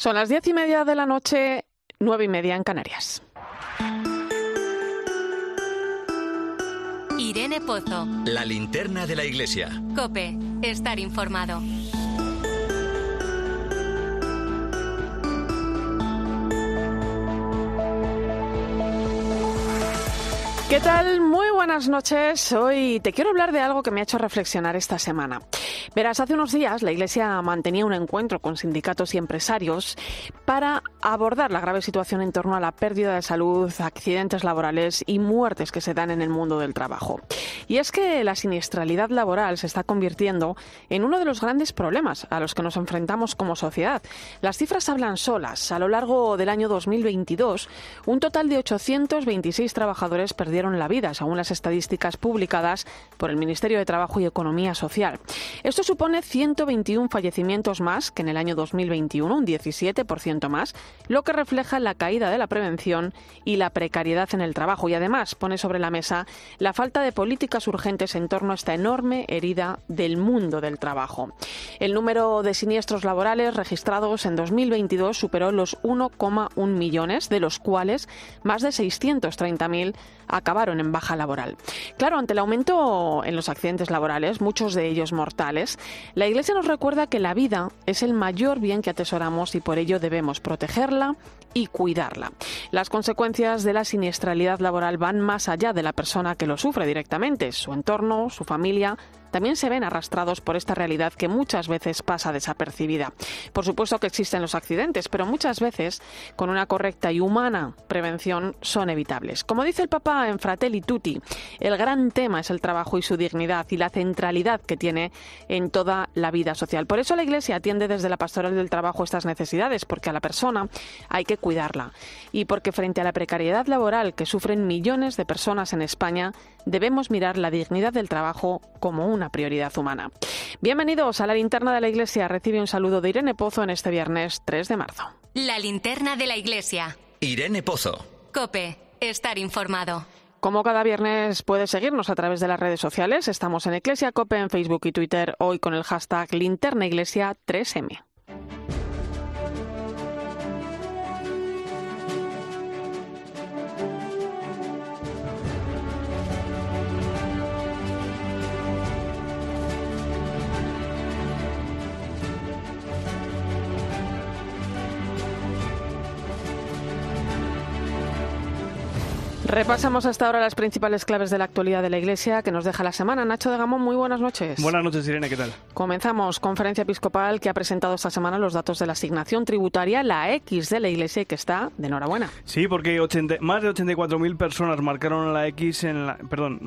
Son las diez y media de la noche, nueve y media en Canarias. Irene Pozo. La linterna de la iglesia. Cope, estar informado. ¿Qué tal? Muy buenas noches. Hoy te quiero hablar de algo que me ha hecho reflexionar esta semana. Verás, hace unos días la Iglesia mantenía un encuentro con sindicatos y empresarios para abordar la grave situación en torno a la pérdida de salud, accidentes laborales y muertes que se dan en el mundo del trabajo. Y es que la siniestralidad laboral se está convirtiendo en uno de los grandes problemas a los que nos enfrentamos como sociedad. Las cifras hablan solas. A lo largo del año 2022, un total de 826 trabajadores perdieron la vida, según las estadísticas publicadas por el Ministerio de Trabajo y Economía Social. Esto supone 121 fallecimientos más que en el año 2021, un 17% más, lo que refleja la caída de la prevención y la precariedad en el trabajo y además pone sobre la mesa la falta de políticas urgentes en torno a esta enorme herida del mundo del trabajo. El número de siniestros laborales registrados en 2022 superó los 1,1 millones, de los cuales más de 630.000 acabaron en baja laboral. Claro, ante el aumento en los accidentes laborales, muchos de ellos mortales, la Iglesia nos recuerda que la vida es el mayor bien que atesoramos y por ello debemos protegerla y cuidarla. Las consecuencias de la siniestralidad laboral van más allá de la persona que lo sufre directamente, su entorno, su familia, también se ven arrastrados por esta realidad que muchas veces pasa desapercibida. Por supuesto que existen los accidentes, pero muchas veces, con una correcta y humana prevención, son evitables. Como dice el Papa en Fratelli Tutti, el gran tema es el trabajo y su dignidad y la centralidad que tiene en toda la vida social. Por eso la Iglesia atiende desde la pastoral del trabajo estas necesidades, porque a la persona hay que cuidarla y porque frente a la precariedad laboral que sufren millones de personas en España, debemos mirar la dignidad del trabajo como una prioridad humana. Bienvenidos a la linterna de la Iglesia. Recibe un saludo de Irene Pozo en este viernes 3 de marzo. La linterna de la Iglesia. Irene Pozo. Cope, estar informado. Como cada viernes puedes seguirnos a través de las redes sociales. Estamos en Iglesia Cope en Facebook y Twitter, hoy con el hashtag Linterna Iglesia 3M. Repasamos hasta ahora las principales claves de la actualidad de la Iglesia que nos deja la semana. Nacho de Gamón, muy buenas noches. Buenas noches, Irene, ¿qué tal? Comenzamos. Conferencia Episcopal que ha presentado esta semana los datos de la asignación tributaria, la X de la Iglesia, que está de enhorabuena. Sí, porque 80, más de 84.000 personas marcaron la X en la... Perdón,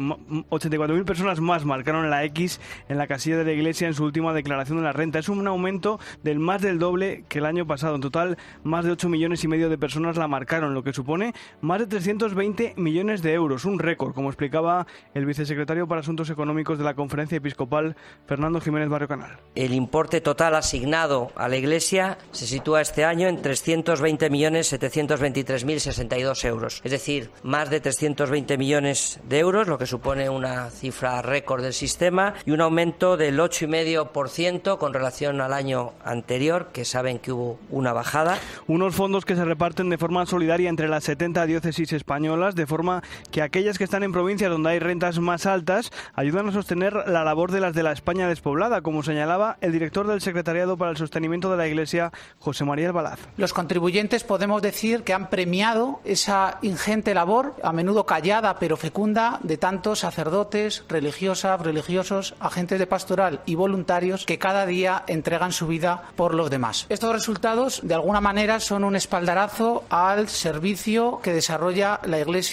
84.000 personas más marcaron la X en la casilla de la Iglesia en su última declaración de la renta. Es un aumento del más del doble que el año pasado. En total, más de 8 millones y medio de personas la marcaron, lo que supone más de 320 millones de euros, un récord, como explicaba el vicesecretario para Asuntos Económicos de la Conferencia Episcopal, Fernando Jiménez Barrio Canal. El importe total asignado a la Iglesia se sitúa este año en 320.723.062 euros, es decir, más de 320 millones de euros, lo que supone una cifra récord del sistema y un aumento del 8,5% con relación al año anterior, que saben que hubo una bajada. Unos fondos que se reparten de forma solidaria entre las 70 diócesis españolas, de forma que aquellas que están en provincias donde hay rentas más altas ayudan a sostener la labor de las de la España despoblada, como señalaba el director del Secretariado para el Sostenimiento de la Iglesia, José María Albalaz. Los contribuyentes podemos decir que han premiado esa ingente labor, a menudo callada pero fecunda, de tantos sacerdotes, religiosas, religiosos, agentes de pastoral y voluntarios que cada día entregan su vida por los demás. Estos resultados, de alguna manera, son un espaldarazo al servicio que desarrolla la Iglesia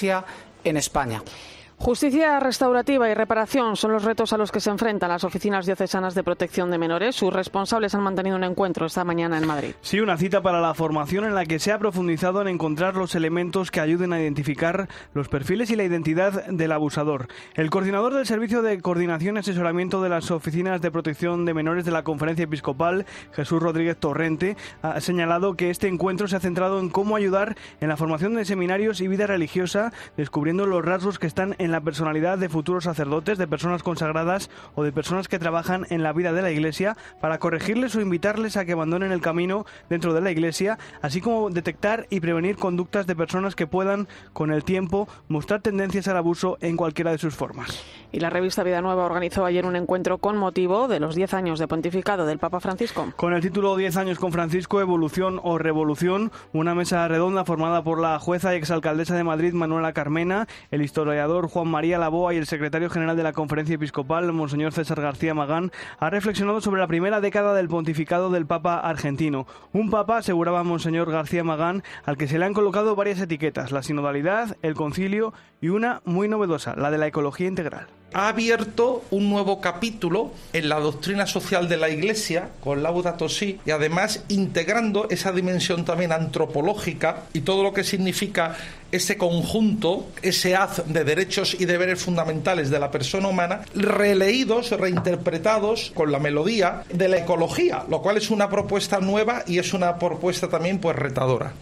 en España. Justicia restaurativa y reparación son los retos a los que se enfrentan las oficinas diocesanas de protección de menores. Sus responsables han mantenido un encuentro esta mañana en Madrid. Sí, una cita para la formación en la que se ha profundizado en encontrar los elementos que ayuden a identificar los perfiles y la identidad del abusador. El coordinador del Servicio de Coordinación y Asesoramiento de las Oficinas de Protección de Menores de la Conferencia Episcopal, Jesús Rodríguez Torrente, ha señalado que este encuentro se ha centrado en cómo ayudar en la formación de seminarios y vida religiosa, descubriendo los rasgos que están en en la personalidad de futuros sacerdotes, de personas consagradas o de personas que trabajan en la vida de la Iglesia para corregirles o invitarles a que abandonen el camino dentro de la Iglesia, así como detectar y prevenir conductas de personas que puedan, con el tiempo, mostrar tendencias al abuso en cualquiera de sus formas. Y la revista Vida Nueva organizó ayer un encuentro con motivo de los 10 años de pontificado del Papa Francisco. Con el título 10 años con Francisco, Evolución o Revolución, una mesa redonda formada por la jueza y exalcaldesa de Madrid, Manuela Carmena, el historiador Juan María Laboa y el secretario general de la Conferencia Episcopal, Monseñor César García Magán, ha reflexionado sobre la primera década del pontificado del Papa argentino. Un Papa, aseguraba Monseñor García Magán, al que se le han colocado varias etiquetas, la sinodalidad, el concilio y una muy novedosa, la de la ecología integral ha abierto un nuevo capítulo en la doctrina social de la Iglesia con Laudato Si y además integrando esa dimensión también antropológica y todo lo que significa ese conjunto, ese haz de derechos y deberes fundamentales de la persona humana, releídos, reinterpretados con la melodía de la ecología, lo cual es una propuesta nueva y es una propuesta también pues retadora.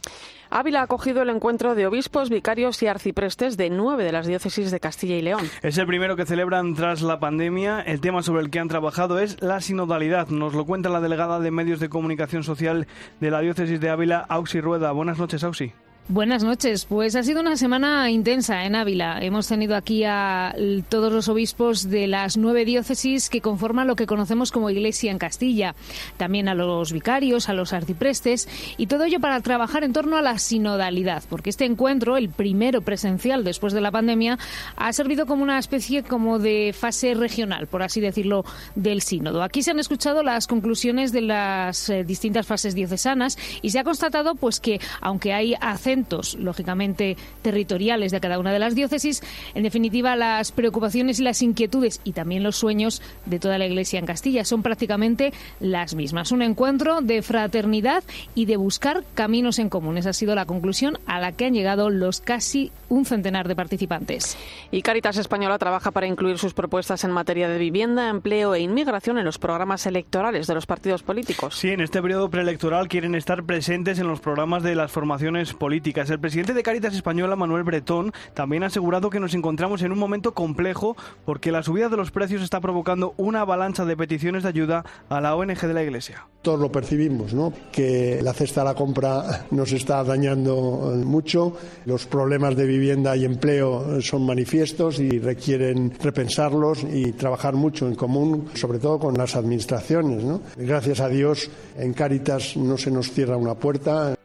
Ávila ha acogido el encuentro de obispos, vicarios y arciprestes de nueve de las diócesis de Castilla y León. Es el primero que celebran tras la pandemia. El tema sobre el que han trabajado es la sinodalidad. Nos lo cuenta la delegada de Medios de Comunicación Social de la diócesis de Ávila, Auxi Rueda. Buenas noches, Auxi. Buenas noches. Pues ha sido una semana intensa en Ávila. Hemos tenido aquí a todos los obispos de las nueve diócesis que conforman lo que conocemos como Iglesia en Castilla. También a los vicarios, a los arciprestes y todo ello para trabajar en torno a la sinodalidad, porque este encuentro, el primero presencial después de la pandemia, ha servido como una especie como de fase regional, por así decirlo, del sínodo. Aquí se han escuchado las conclusiones de las eh, distintas fases diocesanas y se ha constatado pues que aunque hay acentos lógicamente, territoriales de cada una de las diócesis. En definitiva, las preocupaciones y las inquietudes y también los sueños de toda la Iglesia en Castilla son prácticamente las mismas. Un encuentro de fraternidad y de buscar caminos en común. Esa ha sido la conclusión a la que han llegado los casi un centenar de participantes. Y Caritas Española trabaja para incluir sus propuestas en materia de vivienda, empleo e inmigración en los programas electorales de los partidos políticos. Sí, en este periodo preelectoral quieren estar presentes en los programas de las formaciones políticas el presidente de Caritas Española, Manuel Bretón, también ha asegurado que nos encontramos en un momento complejo porque la subida de los precios está provocando una avalancha de peticiones de ayuda a la ONG de la Iglesia. Todos lo percibimos, ¿no? Que la cesta de la compra nos está dañando mucho, los problemas de vivienda y empleo son manifiestos y requieren repensarlos y trabajar mucho en común, sobre todo con las administraciones, ¿no? Gracias a Dios en Caritas no se nos cierra una puerta.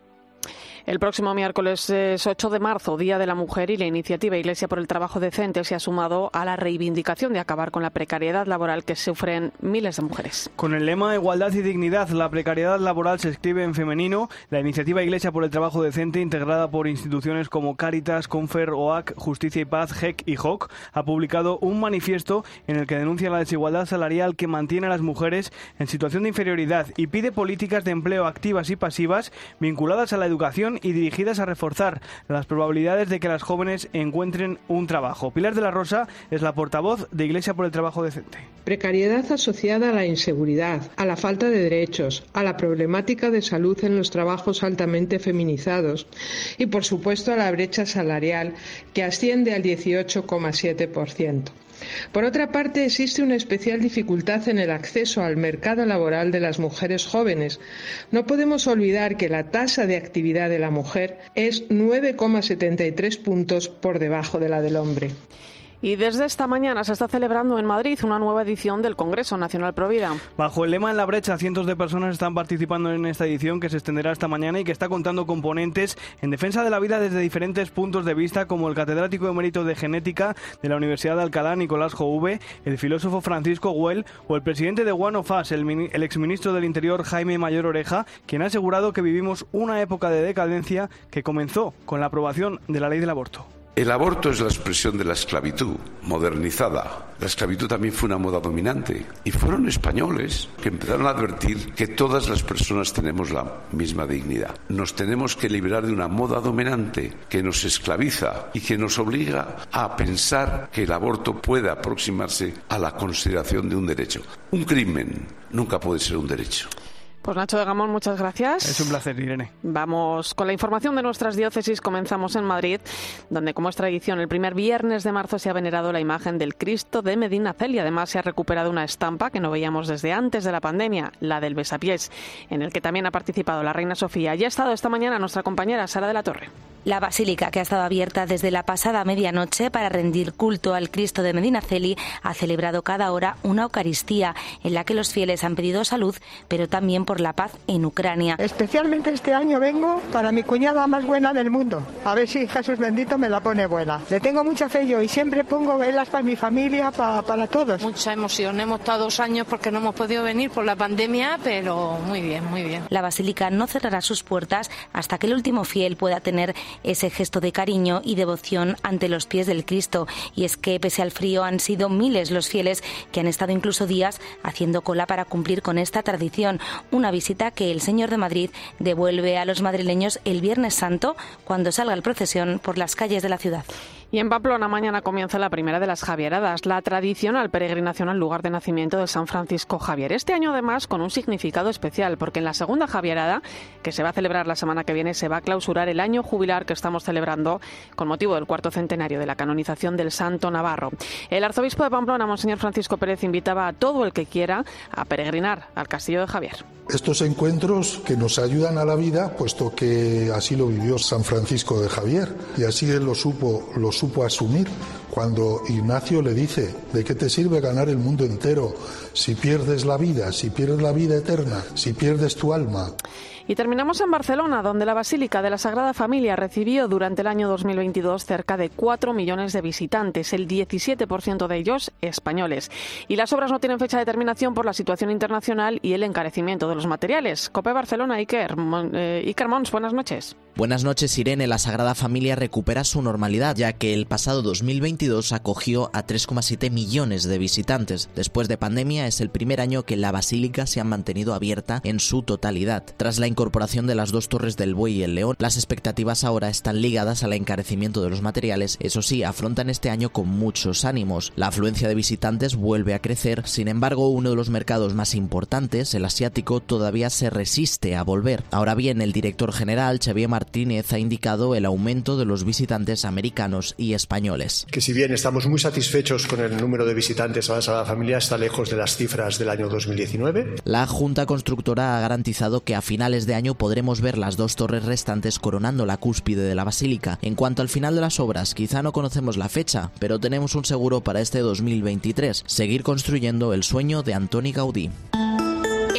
El próximo miércoles es 8 de marzo, Día de la Mujer, y la iniciativa Iglesia por el Trabajo Decente se ha sumado a la reivindicación de acabar con la precariedad laboral que sufren miles de mujeres. Con el lema Igualdad y Dignidad, la precariedad laboral se escribe en femenino. La iniciativa Iglesia por el Trabajo Decente, integrada por instituciones como Caritas, Confer, OAC, Justicia y Paz, GEC y JOC, ha publicado un manifiesto en el que denuncia la desigualdad salarial que mantiene a las mujeres en situación de inferioridad y pide políticas de empleo activas y pasivas vinculadas a la educación y dirigidas a reforzar las probabilidades de que las jóvenes encuentren un trabajo. Pilar de la Rosa es la portavoz de Iglesia por el Trabajo Decente. Precariedad asociada a la inseguridad, a la falta de derechos, a la problemática de salud en los trabajos altamente feminizados y, por supuesto, a la brecha salarial que asciende al 18,7%. Por otra parte, existe una especial dificultad en el acceso al mercado laboral de las mujeres jóvenes. No podemos olvidar que la tasa de actividad de la mujer es 9,73 puntos por debajo de la del hombre. Y desde esta mañana se está celebrando en Madrid una nueva edición del Congreso Nacional Provida. Bajo el lema En la brecha, cientos de personas están participando en esta edición que se extenderá esta mañana y que está contando componentes en defensa de la vida desde diferentes puntos de vista, como el catedrático de mérito de genética de la Universidad de Alcalá, Nicolás Jouve, el filósofo Francisco Güell o el presidente de One of Us, el, el exministro del Interior Jaime Mayor Oreja, quien ha asegurado que vivimos una época de decadencia que comenzó con la aprobación de la ley del aborto. El aborto es la expresión de la esclavitud modernizada. La esclavitud también fue una moda dominante y fueron españoles que empezaron a advertir que todas las personas tenemos la misma dignidad. Nos tenemos que liberar de una moda dominante que nos esclaviza y que nos obliga a pensar que el aborto puede aproximarse a la consideración de un derecho. Un crimen nunca puede ser un derecho. Pues Nacho de Gamón, muchas gracias. Es un placer, Irene. Vamos con la información de nuestras diócesis. Comenzamos en Madrid, donde, como es tradición, el primer viernes de marzo se ha venerado la imagen del Cristo de Medina Celi. Además, se ha recuperado una estampa que no veíamos desde antes de la pandemia, la del Besapiés, en el que también ha participado la Reina Sofía. Ya ha estado esta mañana nuestra compañera Sara de la Torre. La basílica, que ha estado abierta desde la pasada medianoche para rendir culto al Cristo de Medinaceli, ha celebrado cada hora una Eucaristía en la que los fieles han pedido salud, pero también por la paz en Ucrania. Especialmente este año vengo para mi cuñada más buena del mundo. A ver si Jesús bendito me la pone buena. Le tengo mucha fe yo y siempre pongo velas para mi familia, para, para todos. Mucha emoción. Hemos estado dos años porque no hemos podido venir por la pandemia, pero muy bien, muy bien. La basílica no cerrará sus puertas hasta que el último fiel pueda tener ese gesto de cariño y devoción ante los pies del Cristo. Y es que, pese al frío, han sido miles los fieles que han estado incluso días haciendo cola para cumplir con esta tradición. Una visita que el Señor de Madrid devuelve a los madrileños el Viernes Santo cuando salga el procesión por las calles de la ciudad. Y en Pamplona mañana comienza la primera de las Javieradas, la tradicional peregrinación al lugar de nacimiento de San Francisco Javier. Este año además con un significado especial, porque en la segunda Javierada, que se va a celebrar la semana que viene, se va a clausurar el año jubilar que estamos celebrando con motivo del cuarto centenario de la canonización del Santo Navarro. El arzobispo de Pamplona, Monseñor Francisco Pérez, invitaba a todo el que quiera a peregrinar al Castillo de Javier. Estos encuentros que nos ayudan a la vida, puesto que así lo vivió San Francisco de Javier y así él lo supo, lo supo asumir cuando Ignacio le dice, ¿de qué te sirve ganar el mundo entero si pierdes la vida, si pierdes la vida eterna, si pierdes tu alma? Y terminamos en Barcelona, donde la Basílica de la Sagrada Familia recibió durante el año 2022 cerca de 4 millones de visitantes, el 17% de ellos españoles. Y las obras no tienen fecha de terminación por la situación internacional y el encarecimiento de los materiales. Cope Barcelona, Iker, eh, Iker Mons, buenas noches. Buenas noches, Irene. La Sagrada Familia recupera su normalidad, ya que el pasado 2022 acogió a 3,7 millones de visitantes. Después de pandemia, es el primer año que la Basílica se ha mantenido abierta en su totalidad. Tras la incorporación de las dos torres del Buey y el León, las expectativas ahora están ligadas al encarecimiento de los materiales. Eso sí, afrontan este año con muchos ánimos. La afluencia de visitantes vuelve a crecer, sin embargo, uno de los mercados más importantes, el asiático, todavía se resiste a volver. Ahora bien, el director general, Xavier Martínez, ha indicado el aumento de los visitantes americanos y españoles. Que si bien estamos muy satisfechos con el número de visitantes a la Sagrada Familia, está lejos de las cifras del año 2019. La Junta Constructora ha garantizado que a finales de año podremos ver las dos torres restantes coronando la cúspide de la basílica. En cuanto al final de las obras, quizá no conocemos la fecha, pero tenemos un seguro para este 2023, seguir construyendo el sueño de Antoni Gaudí.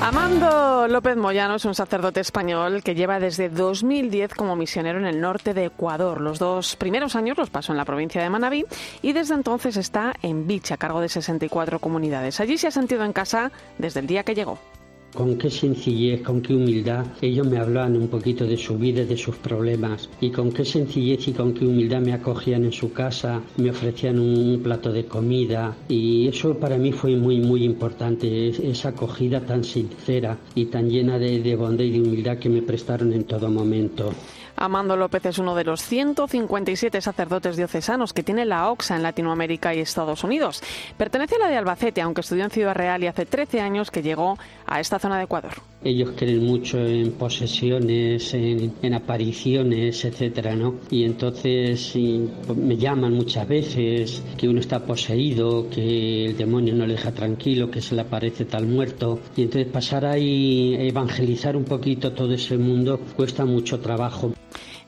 Amando López Moyano es un sacerdote español que lleva desde 2010 como misionero en el norte de Ecuador. Los dos primeros años los pasó en la provincia de Manabí y desde entonces está en Bicha, a cargo de 64 comunidades. Allí se ha sentido en casa desde el día que llegó con qué sencillez, con qué humildad ellos me hablaban un poquito de su vida, de sus problemas y con qué sencillez y con qué humildad me acogían en su casa, me ofrecían un plato de comida y eso para mí fue muy muy importante, esa acogida tan sincera y tan llena de, de bondad y de humildad que me prestaron en todo momento. Amando López es uno de los 157 sacerdotes diocesanos que tiene la OXA en Latinoamérica y Estados Unidos. Pertenece a la de Albacete, aunque estudió en Ciudad Real y hace 13 años que llegó a esta zona de Ecuador. Ellos creen mucho en posesiones, en, apariciones, etcétera, ¿no? Y entonces me llaman muchas veces que uno está poseído, que el demonio no le deja tranquilo, que se le aparece tal muerto. Y entonces pasar ahí, evangelizar un poquito todo ese mundo, cuesta mucho trabajo.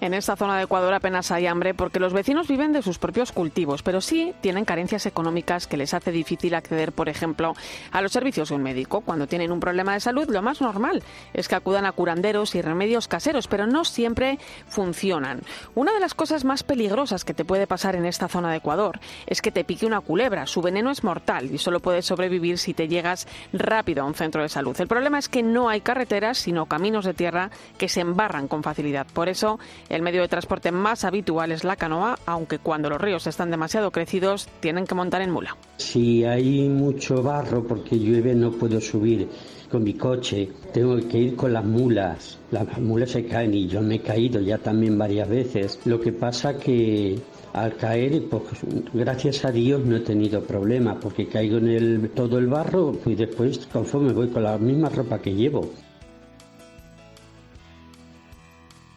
En esta zona de Ecuador apenas hay hambre porque los vecinos viven de sus propios cultivos, pero sí tienen carencias económicas que les hace difícil acceder, por ejemplo, a los servicios de un médico. Cuando tienen un problema de salud, lo más normal es que acudan a curanderos y remedios caseros, pero no siempre funcionan. Una de las cosas más peligrosas que te puede pasar en esta zona de Ecuador es que te pique una culebra. Su veneno es mortal y solo puedes sobrevivir si te llegas rápido a un centro de salud. El problema es que no hay carreteras, sino caminos de tierra que se embarran con facilidad. Por eso, el medio de transporte más habitual es la canoa, aunque cuando los ríos están demasiado crecidos tienen que montar en mula. Si hay mucho barro porque llueve no puedo subir con mi coche, tengo que ir con las mulas. Las mulas se caen y yo me he caído ya también varias veces. Lo que pasa que al caer, pues gracias a Dios no he tenido problemas porque caigo en el, todo el barro y después conforme voy con la misma ropa que llevo.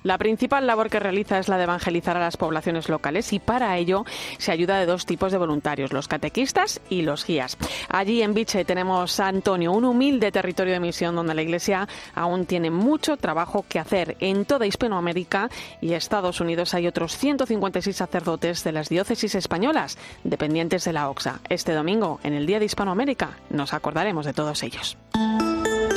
La principal labor que realiza es la de evangelizar a las poblaciones locales y para ello se ayuda de dos tipos de voluntarios, los catequistas y los guías. Allí en Biche tenemos a Antonio, un humilde territorio de misión donde la Iglesia aún tiene mucho trabajo que hacer. En toda Hispanoamérica y Estados Unidos hay otros 156 sacerdotes de las diócesis españolas dependientes de la OXA. Este domingo, en el Día de Hispanoamérica, nos acordaremos de todos ellos.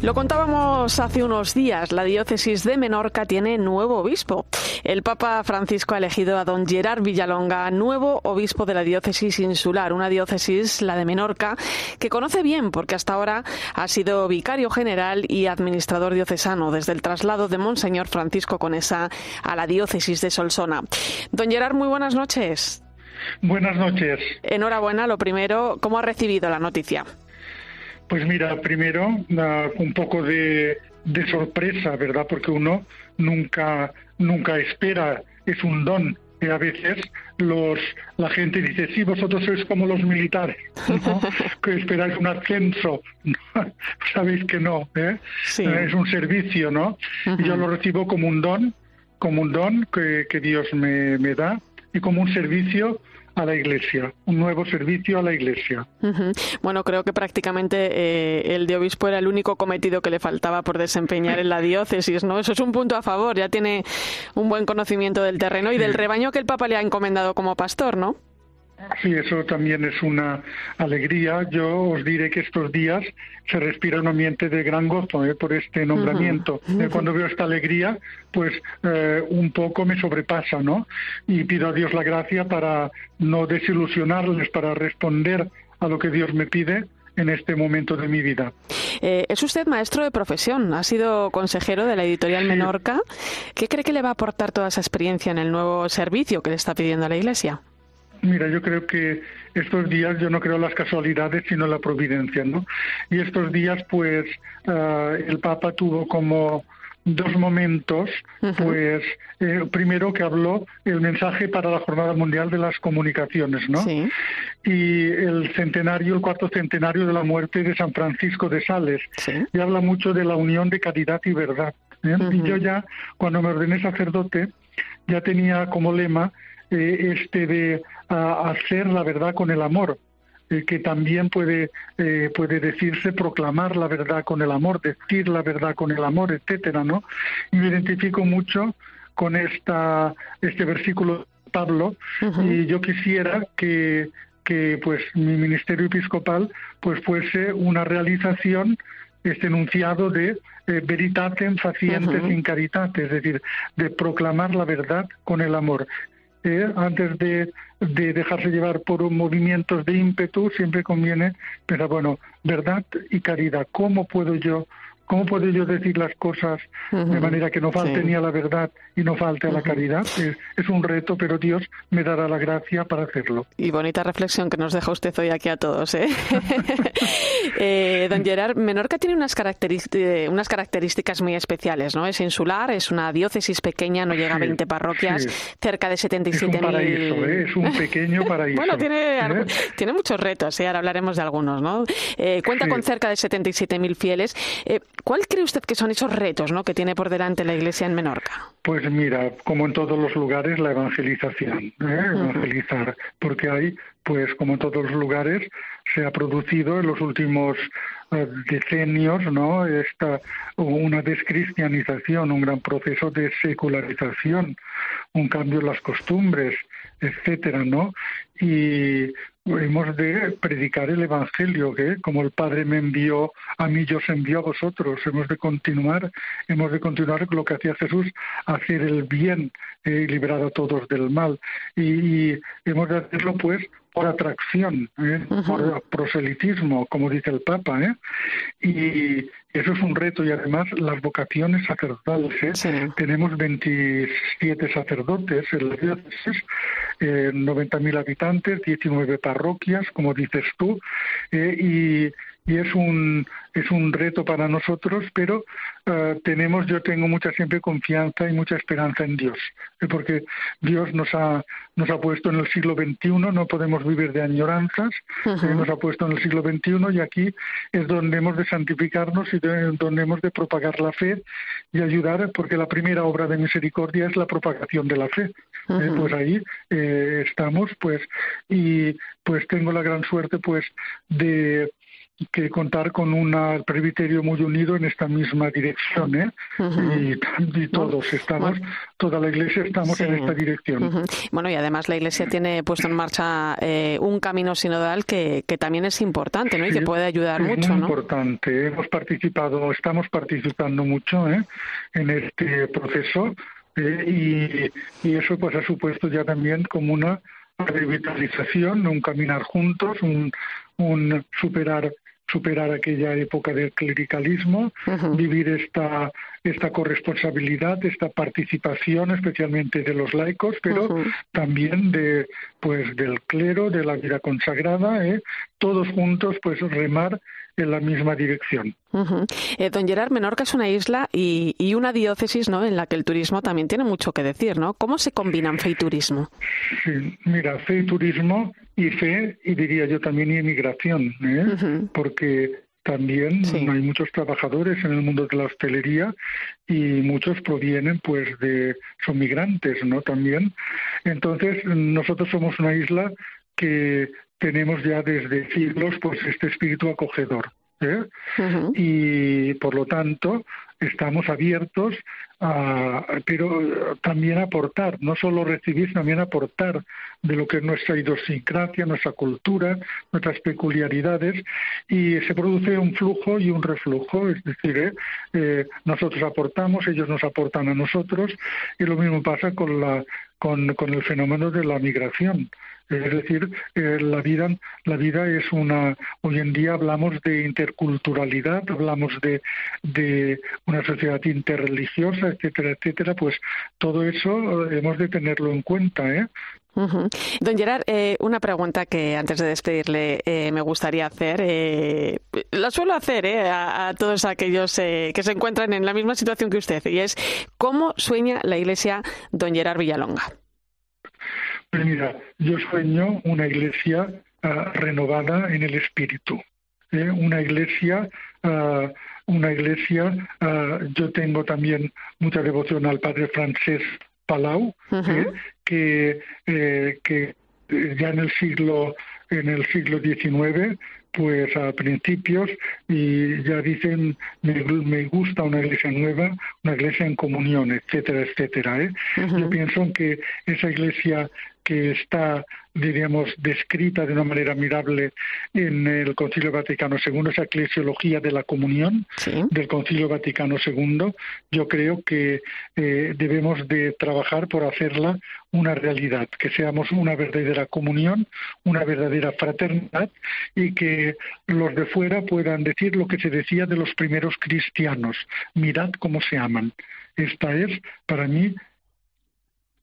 Lo contábamos hace unos días, la diócesis de Menorca tiene nuevo obispo. El Papa Francisco ha elegido a don Gerard Villalonga, nuevo obispo de la diócesis insular, una diócesis, la de Menorca, que conoce bien porque hasta ahora ha sido vicario general y administrador diocesano desde el traslado de Monseñor Francisco Conesa a la diócesis de Solsona. Don Gerard, muy buenas noches. Buenas noches. Enhorabuena, lo primero, ¿cómo ha recibido la noticia? Pues mira, primero un poco de, sorpresa, ¿verdad? Porque uno nunca, nunca espera, es un don. Y a veces los, la gente dice, sí, vosotros sois como los militares, que esperáis un ascenso. Sabéis que no, ¿eh? es un servicio, ¿no? Y yo lo recibo como un don, como un don que, que Dios me, me da y como un servicio a la Iglesia, un nuevo servicio a la Iglesia. Bueno, creo que prácticamente eh, el de obispo era el único cometido que le faltaba por desempeñar en la diócesis, ¿no? Eso es un punto a favor, ya tiene un buen conocimiento del terreno y del rebaño que el Papa le ha encomendado como pastor, ¿no? Sí, eso también es una alegría. Yo os diré que estos días se respira un ambiente de gran gozo ¿eh? por este nombramiento. Eh, cuando veo esta alegría, pues eh, un poco me sobrepasa, ¿no? Y pido a Dios la gracia para no desilusionarles, para responder a lo que Dios me pide en este momento de mi vida. es usted maestro de profesión, ha sido consejero de la editorial Menorca. ¿Qué cree que le va a aportar toda esa experiencia en el nuevo servicio que le está pidiendo a la Iglesia? Mira, yo creo que estos días, yo no creo las casualidades, sino la providencia, ¿no? Y estos días, pues, ah, el Papa tuvo como dos momentos, pues eh, primero que habló el mensaje para la Jornada Mundial de las Comunicaciones, ¿no? Sí. Y el centenario, el cuarto centenario de la muerte de San Francisco de Sales. Sí. Y habla mucho de la unión de caridad y verdad. ¿eh? Y yo ya, cuando me ordené sacerdote, ya tenía como lema eh, este de hacer la verdad con el amor, eh, que también puede, eh, puede decirse proclamar la verdad con el amor, decir la verdad con el amor, etcétera, ¿no? Y me identifico mucho con esta, este versículo de Pablo y yo quisiera que, que pues mi ministerio episcopal pues fuese una realización este enunciado de eh, veritatem facientes in caritate, es decir, de proclamar la verdad con el amor. Antes de, de, dejarse llevar por movimientos de ímpetu, siempre conviene pensar, bueno, verdad y caridad, ¿cómo puedo yo ¿Cómo puedo yo decir las cosas de manera que no falte ni a la verdad y no falte a la caridad? Es, un reto, pero Dios me dará la gracia para hacerlo. Y bonita reflexión que nos deja usted hoy aquí a todos. ¿eh? eh don Gerard, Menorca tiene unas, características, unas características muy especiales, ¿no? Es insular, es una diócesis pequeña, no llega a 20 parroquias, cerca de 77.000... Es un paraíso, ¿eh? es un pequeño paraíso. bueno, tiene, ¿eh? tiene muchos retos, ¿eh? ahora hablaremos de algunos, ¿no? cuenta con cerca de 77.000 fieles. ¿Cuál cree usted que son esos retos ¿no? que tiene por delante la Iglesia en Menorca? Pues mira, como en todos los lugares, la evangelización, ¿eh? evangelizar, porque hay, pues como en todos los lugares, se ha producido en los últimos eh, decenios, ¿no? Esta una descristianización, un gran proceso de secularización, un cambio en las costumbres, etcétera, ¿no? Y hemos de predicar el Evangelio, que como el Padre me envió a mí, yo os envío a vosotros. Hemos de continuar, hemos de continuar lo que hacía Jesús, hacer el bien eh, y liberar a todos del mal. Y hemos de hacerlo, pues, por atracción, ¿eh? por proselitismo, como dice el Papa. ¿eh? Y eso es un reto y además las vocaciones sacerdotales. ¿eh? Tenemos 27 sacerdotes en la diócesis, eh, 90.000 habitantes, 19 parroquias, como dices tú, eh, y y es un es un reto para nosotros, pero uh, tenemos yo tengo mucha siempre confianza y mucha esperanza en Dios, ¿eh? porque Dios nos ha nos ha puesto en el siglo XXI, no podemos vivir de añoranzas, uh -huh. eh, nos ha puesto en el siglo XXI y aquí es donde hemos de santificarnos y de, donde hemos de propagar la fe y ayudar, porque la primera obra de misericordia es la propagación de la fe. Uh -huh. pues ahí estamos, pues y pues tengo la gran suerte pues de que contar con un presbiterio muy unido en esta misma dirección, ¿eh? Uh -huh. y, y, todos estamos, toda la Iglesia estamos sí. en esta dirección. Uh -huh. Bueno, y además la Iglesia tiene puesto en marcha eh, un camino sinodal que, que, también es importante, ¿no? Y que puede ayudar es mucho, muy ¿no? importante. Hemos participado, estamos participando mucho ¿eh? en este proceso eh, y, y eso pues ha supuesto ya también como una revitalización, un caminar juntos, un, un superar superar aquella época del clericalismo, uh -huh. vivir esta esta corresponsabilidad, esta participación, especialmente de los laicos, pero uh -huh. también de pues del clero, de la vida consagrada, ¿eh? todos juntos pues remar en la misma dirección. Uh -huh. eh, don Gerard, Menorca es una isla y, y, una diócesis ¿no? en la que el turismo también tiene mucho que decir, ¿no? ¿Cómo se combinan fe y turismo? Sí, mira, fe y turismo y fe, y diría yo también inmigración, ¿eh? uh -huh. porque también sí. hay muchos trabajadores en el mundo de la hostelería y muchos provienen pues de son migrantes no también entonces nosotros somos una isla que tenemos ya desde siglos pues este espíritu acogedor ¿eh? uh -huh. y por lo tanto estamos abiertos a, pero también aportar, no solo recibir, también aportar de lo que es nuestra idiosincrasia, nuestra cultura, nuestras peculiaridades, y se produce un flujo y un reflujo, es decir, ¿eh? Eh, nosotros aportamos, ellos nos aportan a nosotros, y lo mismo pasa con, la, con, con el fenómeno de la migración. Es decir, eh, la vida, la vida es una. Hoy en día hablamos de interculturalidad, hablamos de, de una sociedad interreligiosa, etcétera, etcétera. Pues todo eso eh, hemos de tenerlo en cuenta, ¿eh? Don Gerard, eh, una pregunta que antes de despedirle eh, me gustaría hacer. Eh, la suelo hacer a, a, todos aquellos que se encuentran en la misma situación que usted, y es ¿cómo sueña la Iglesia Don Gerard Villalonga? Pues mira, yo sueño una iglesia uh, renovada en el espíritu, ¿eh? una iglesia, uh, una iglesia. Uh, yo tengo también mucha devoción al Padre Francés Palau, uh -huh. ¿eh? que, eh, que ya en el siglo en el siglo XIX pues a principios y ya dicen me, me, gusta una iglesia nueva, una iglesia en comunión, etcétera, etcétera. ¿eh? Uh -huh. Yo pienso que esa iglesia que está, diríamos, descrita de una manera admirable en el Concilio Vaticano II, esa eclesiología de la comunión sí. del Concilio Vaticano II, yo creo que eh, debemos de trabajar por hacerla una realidad, que seamos una verdadera comunión, una verdadera fraternidad y que los de fuera puedan decir lo que se decía de los primeros cristianos, mirad cómo se aman. Esta es, para mí,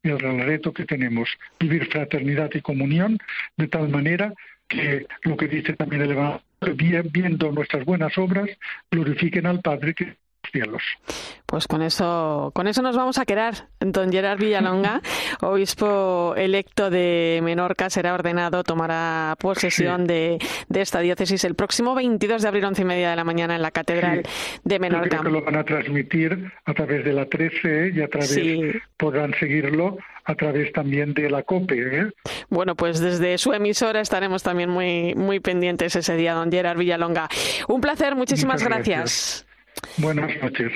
el reto que tenemos, vivir fraternidad y comunión de tal manera que lo que dice también el Evangelio, viendo nuestras buenas obras, glorifiquen al Padre que cielos. Pues con eso, con eso nos vamos a quedar. Don Gerard Villalonga, obispo electo de Menorca, será ordenado, tomará posesión sí. de, de, esta diócesis el próximo 22 de abril, once y media de la mañana, en la Catedral sí. de Menorca. Yo creo que lo van a transmitir a través de la 13 y a través, sí. podrán seguirlo a través también de la COPE. ¿eh? Bueno, pues desde su emisora estaremos también muy, muy pendientes ese día, don Gerard Villalonga. Un placer, muchísimas gracias. gracias. Buenas noches.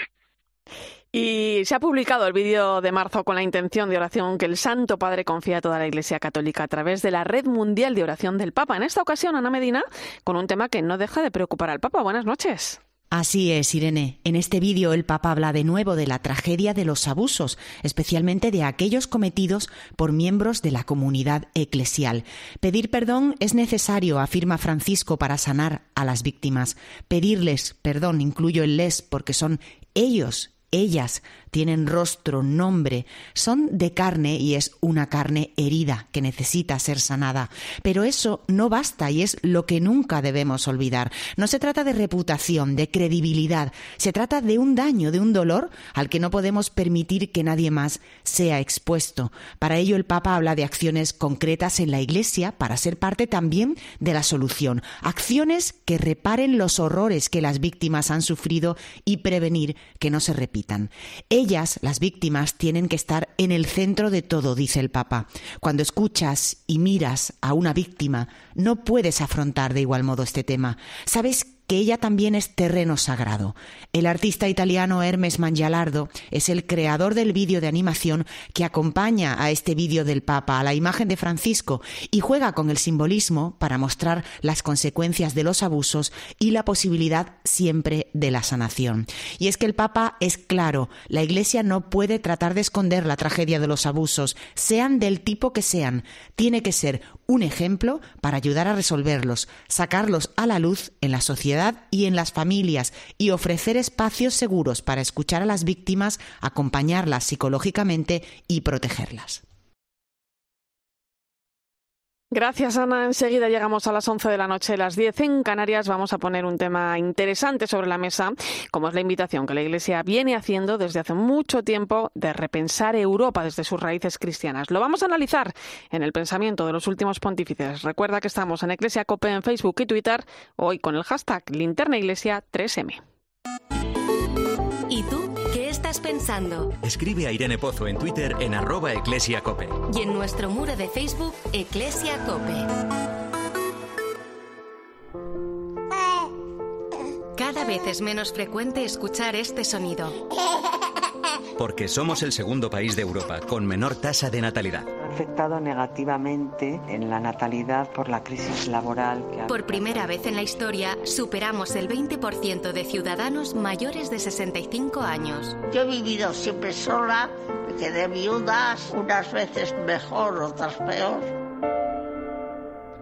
Y se ha publicado el vídeo de marzo con la intención de oración que el Santo Padre confía a toda la Iglesia Católica a través de la Red Mundial de Oración del Papa. En esta ocasión, Ana Medina, con un tema que no deja de preocupar al Papa. Buenas noches. Así es, Irene. En este vídeo el Papa habla de nuevo de la tragedia de los abusos, especialmente de aquellos cometidos por miembros de la comunidad eclesial. Pedir perdón es necesario, afirma Francisco, para sanar a las víctimas. Pedirles perdón, incluyo el les, porque son ellos ellas tienen rostro, nombre, son de carne y es una carne herida que necesita ser sanada. Pero eso no basta y es lo que nunca debemos olvidar. No se trata de reputación, de credibilidad, se trata de un daño, de un dolor al que no podemos permitir que nadie más sea expuesto. Para ello el Papa habla de acciones concretas en la Iglesia para ser parte también de la solución. Acciones que reparen los horrores que las víctimas han sufrido y prevenir que no se repitan. Ellas, las víctimas, tienen que estar en el centro de todo, dice el Papa. Cuando escuchas y miras a una víctima, no puedes afrontar de igual modo este tema. Sabes que ella también es terreno sagrado. El artista italiano Hermes Mangialardo es el creador del vídeo de animación que acompaña a este vídeo del Papa, a la imagen de Francisco, y juega con el simbolismo para mostrar las consecuencias de los abusos y la posibilidad siempre de la sanación. Y es que el Papa es claro, la Iglesia no puede tratar de esconder la tragedia de los abusos, sean del tipo que sean. Tiene que ser un ejemplo para ayudar a resolverlos, sacarlos a la luz en la sociedad y en las familias y ofrecer espacios seguros para escuchar a las víctimas, acompañarlas psicológicamente y protegerlas. Gracias, Ana. Enseguida llegamos a las 11 de la noche, las 10 en Canarias. Vamos a poner un tema interesante sobre la mesa, como es la invitación que la Iglesia viene haciendo desde hace mucho tiempo de repensar Europa desde sus raíces cristianas. Lo vamos a analizar en el pensamiento de los últimos pontífices. Recuerda que estamos en Iglesia Cope en Facebook y Twitter, hoy con el hashtag Linterna Iglesia 3M. Pensando? Escribe a Irene Pozo en Twitter en arroba eclesiacope. Y en nuestro muro de Facebook, Eclesia Cope. Cada vez es menos frecuente escuchar este sonido. Porque somos el segundo país de Europa con menor tasa de natalidad. Ha afectado negativamente en la natalidad por la crisis laboral. Que ha... Por primera vez en la historia, superamos el 20% de ciudadanos mayores de 65 años. Yo he vivido siempre sola, me quedé viudas, unas veces mejor, otras peor.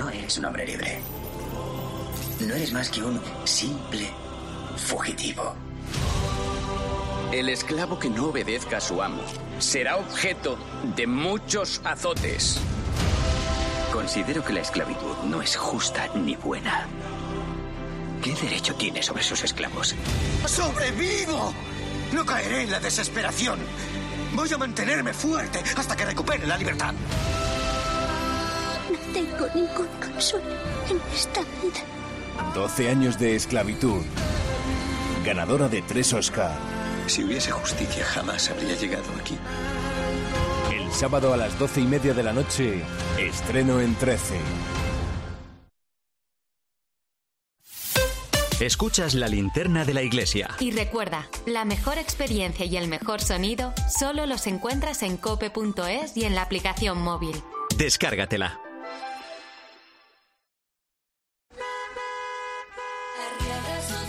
No eres un hombre libre. No eres más que un simple fugitivo. El esclavo que no obedezca a su amo será objeto de muchos azotes. Considero que la esclavitud no es justa ni buena. ¿Qué derecho tiene sobre sus esclavos? ¡Sobrevivo! No caeré en la desesperación. Voy a mantenerme fuerte hasta que recupere la libertad. Tengo ningún consuelo en esta vida. 12 años de esclavitud. Ganadora de tres Oscar. Si hubiese justicia, jamás habría llegado aquí. El sábado a las doce y media de la noche, estreno en 13. Escuchas la linterna de la iglesia. Y recuerda, la mejor experiencia y el mejor sonido solo los encuentras en cope.es y en la aplicación móvil. Descárgatela.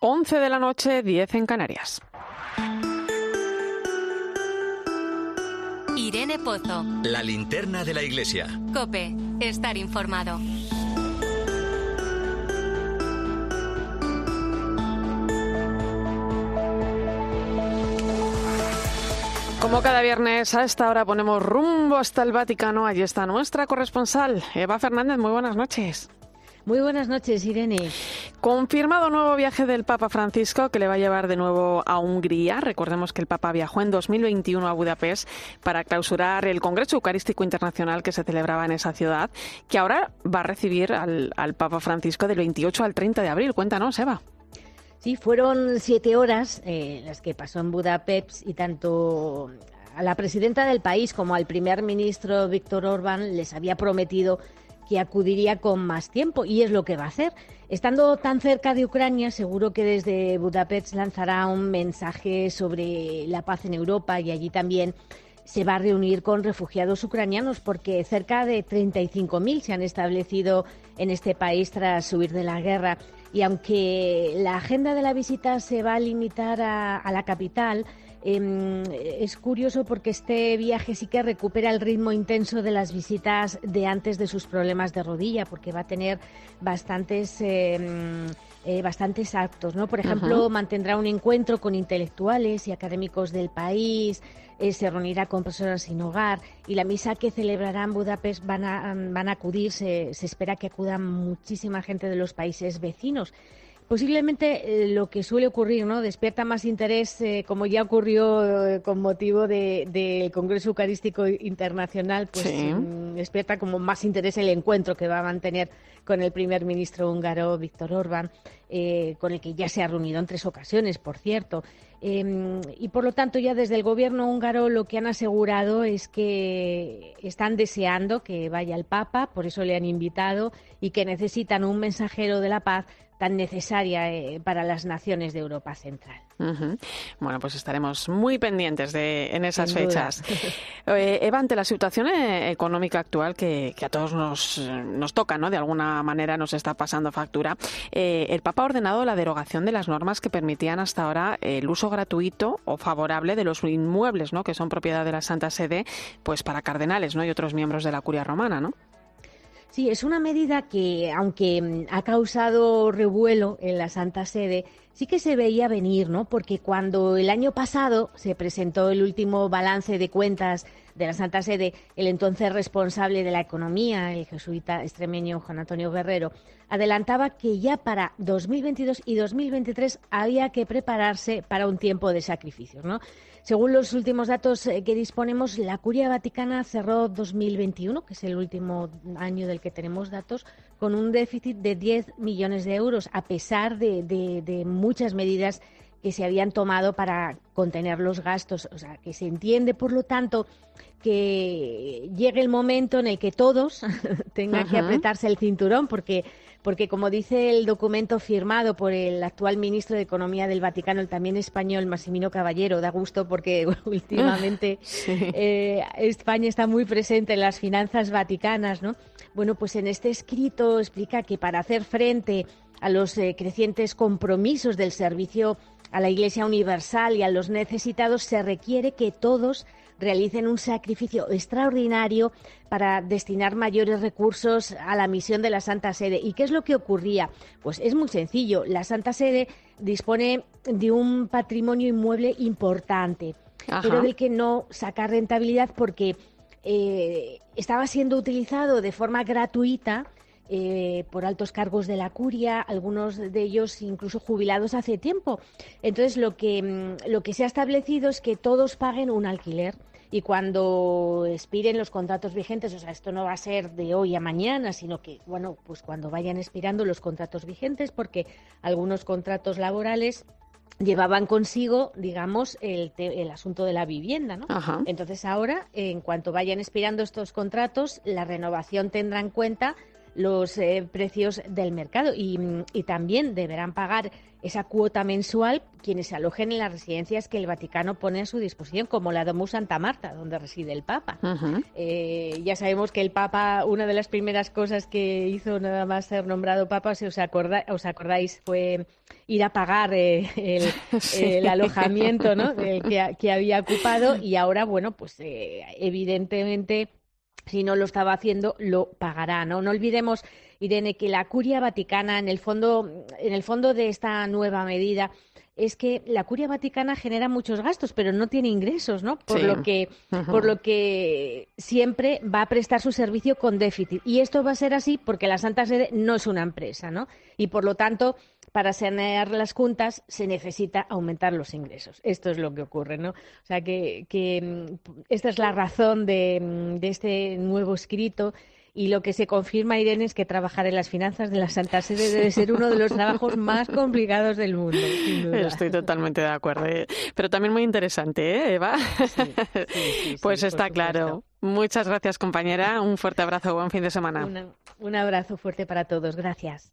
11 de la noche, 10 en Canarias. Irene Pozo. La linterna de la iglesia. Cope, estar informado. Como cada viernes a esta hora ponemos rumbo hasta el Vaticano, allí está nuestra corresponsal, Eva Fernández. Muy buenas noches. Muy buenas noches, Irene. Confirmado nuevo viaje del Papa Francisco que le va a llevar de nuevo a Hungría. Recordemos que el Papa viajó en 2021 a Budapest para clausurar el Congreso Eucarístico Internacional que se celebraba en esa ciudad, que ahora va a recibir al, Papa Francisco del 28 al 30 de abril. Cuéntanos, Eva. Sí, fueron siete horas eh, las que pasó en Budapest y tanto a la presidenta del país como al primer ministro Víctor Orbán les había prometido que acudiría con más tiempo y es lo que va a hacer. Estando tan cerca de Ucrania, seguro que desde Budapest lanzará un mensaje sobre la paz en Europa y allí también se va a reunir con refugiados ucranianos porque cerca de 35.000 se han establecido en este país tras huir de la guerra. Y aunque la agenda de la visita se va a limitar a, a la capital, Em, es curioso porque este viaje sí que recupera el ritmo intenso de las visitas de antes de sus problemas de rodilla, porque va a tener bastantes. Em, eh, bastantes actos, ¿no? Por ejemplo, mantendrá un encuentro con intelectuales y académicos del país, eh, se reunirá con personas sin hogar y la misa que celebrará en Budapest van a, van a acudir, se, se espera que acudan muchísima gente de los países vecinos posiblemente eh, lo que suele ocurrir, ¿no? Despierta más interés, eh, como ya ocurrió eh, con motivo del Congreso Eucarístico Internacional, pues mm, despierta como más interés el encuentro que va a mantener con el primer ministro húngaro, Víctor Orbán, con el que ya se ha reunido en tres ocasiones, por cierto. Em, y por lo tanto, ya desde el gobierno húngaro lo que han asegurado es que están deseando que vaya el Papa, por eso le han invitado, y que necesitan un mensajero de la paz tan necesaria eh, para las naciones de Europa Central. Bueno, pues estaremos muy pendientes de, en esas fechas. Eh, Eva, ante la situación eh, económica actual que, a todos nos, nos, toca, ¿no? De alguna manera nos está pasando factura, el Papa ha ordenado la derogación de las normas que permitían hasta ahora el uso gratuito o favorable de los inmuebles, ¿no? Que son propiedad de la Santa Sede, pues para cardenales, ¿no? Y otros miembros de la Curia Romana, ¿no? Sí, es una medida que, aunque mm, ha causado revuelo en la Santa Sede, sí que se veía venir, ¿no? Porque cuando el año pasado se presentó el último balance de cuentas de la Santa Sede, el entonces responsable de la economía, el jesuita extremeño Juan Antonio Guerrero, adelantaba que ya para 2022 y 2023 había que prepararse para un tiempo de sacrificios, ¿no? Según los últimos datos eh, que disponemos, la Curia Vaticana cerró 2021, que es el último año del que tenemos datos, con un déficit de 10 millones de euros, a pesar de, muchas medidas que se habían tomado para contener los gastos. O sea, que se entiende, por lo tanto, que llegue el momento en el que todos tengan que apretarse el cinturón, porque porque como dice el documento firmado por el actual ministro de Economía del Vaticano, el también español Massimino Caballero, da gusto porque últimamente eh, España está muy presente en las finanzas vaticanas, ¿no? Bueno, pues en este escrito explica que para hacer frente a los eh, crecientes compromisos del servicio a la Iglesia Universal y a los necesitados se requiere que todos realicen un sacrificio extraordinario para destinar mayores recursos a la misión de la Santa Sede. ¿Y qué es lo que ocurría? Pues es muy sencillo. La Santa Sede dispone de un patrimonio inmueble importante, pero del que no saca rentabilidad porque eh, estaba siendo utilizado de forma gratuita eh, por altos cargos de la curia, algunos de ellos incluso jubilados hace tiempo. Entonces, lo que, mm, lo que se ha establecido es que todos paguen un alquiler y cuando expiren los contratos vigentes, o sea, esto no va a ser de hoy a mañana, sino que, bueno, pues cuando vayan expirando los contratos vigentes, porque algunos contratos laborales llevaban consigo, digamos, el, el, asunto de la vivienda, ¿no? Entonces ahora, en cuanto vayan expirando estos contratos, la renovación tendrá en cuenta los eh, precios del mercado y, también deberán pagar esa cuota mensual quienes se alojen en las residencias que el Vaticano pone a su disposición, como la Domus Santa Marta, donde reside el Papa. Eh, ya sabemos que el Papa, una de las primeras cosas que hizo nada más ser nombrado Papa, si os, os acordáis, fue ir a pagar eh, el, alojamiento ¿no? que, que, había ocupado y ahora, bueno, pues evidentemente si no lo estaba haciendo, lo pagará. No, no olvidemos, Irene, que la curia vaticana, en el fondo, en el fondo de esta nueva medida, es que la curia vaticana genera muchos gastos, pero no tiene ingresos, ¿no? Por lo que, por lo que siempre va a prestar su servicio con déficit. Y esto va a ser así porque la Santa Sede no es una empresa, ¿no? Y por lo tanto, para sanear las juntas se necesita aumentar los ingresos. Esto es lo que ocurre, ¿no? O sea que, que mm, esta es la razón de, mm, de este nuevo escrito y lo que se confirma, Irene, es que trabajar en las finanzas de la Santa Sede debe ser uno de los trabajos más complicados del mundo. Estoy totalmente de acuerdo. ¿eh? Pero también muy interesante, ¿eh, Eva? pues está claro. Muchas gracias, compañera. Un fuerte abrazo. Buen fin de semana. un abrazo fuerte para todos. Gracias.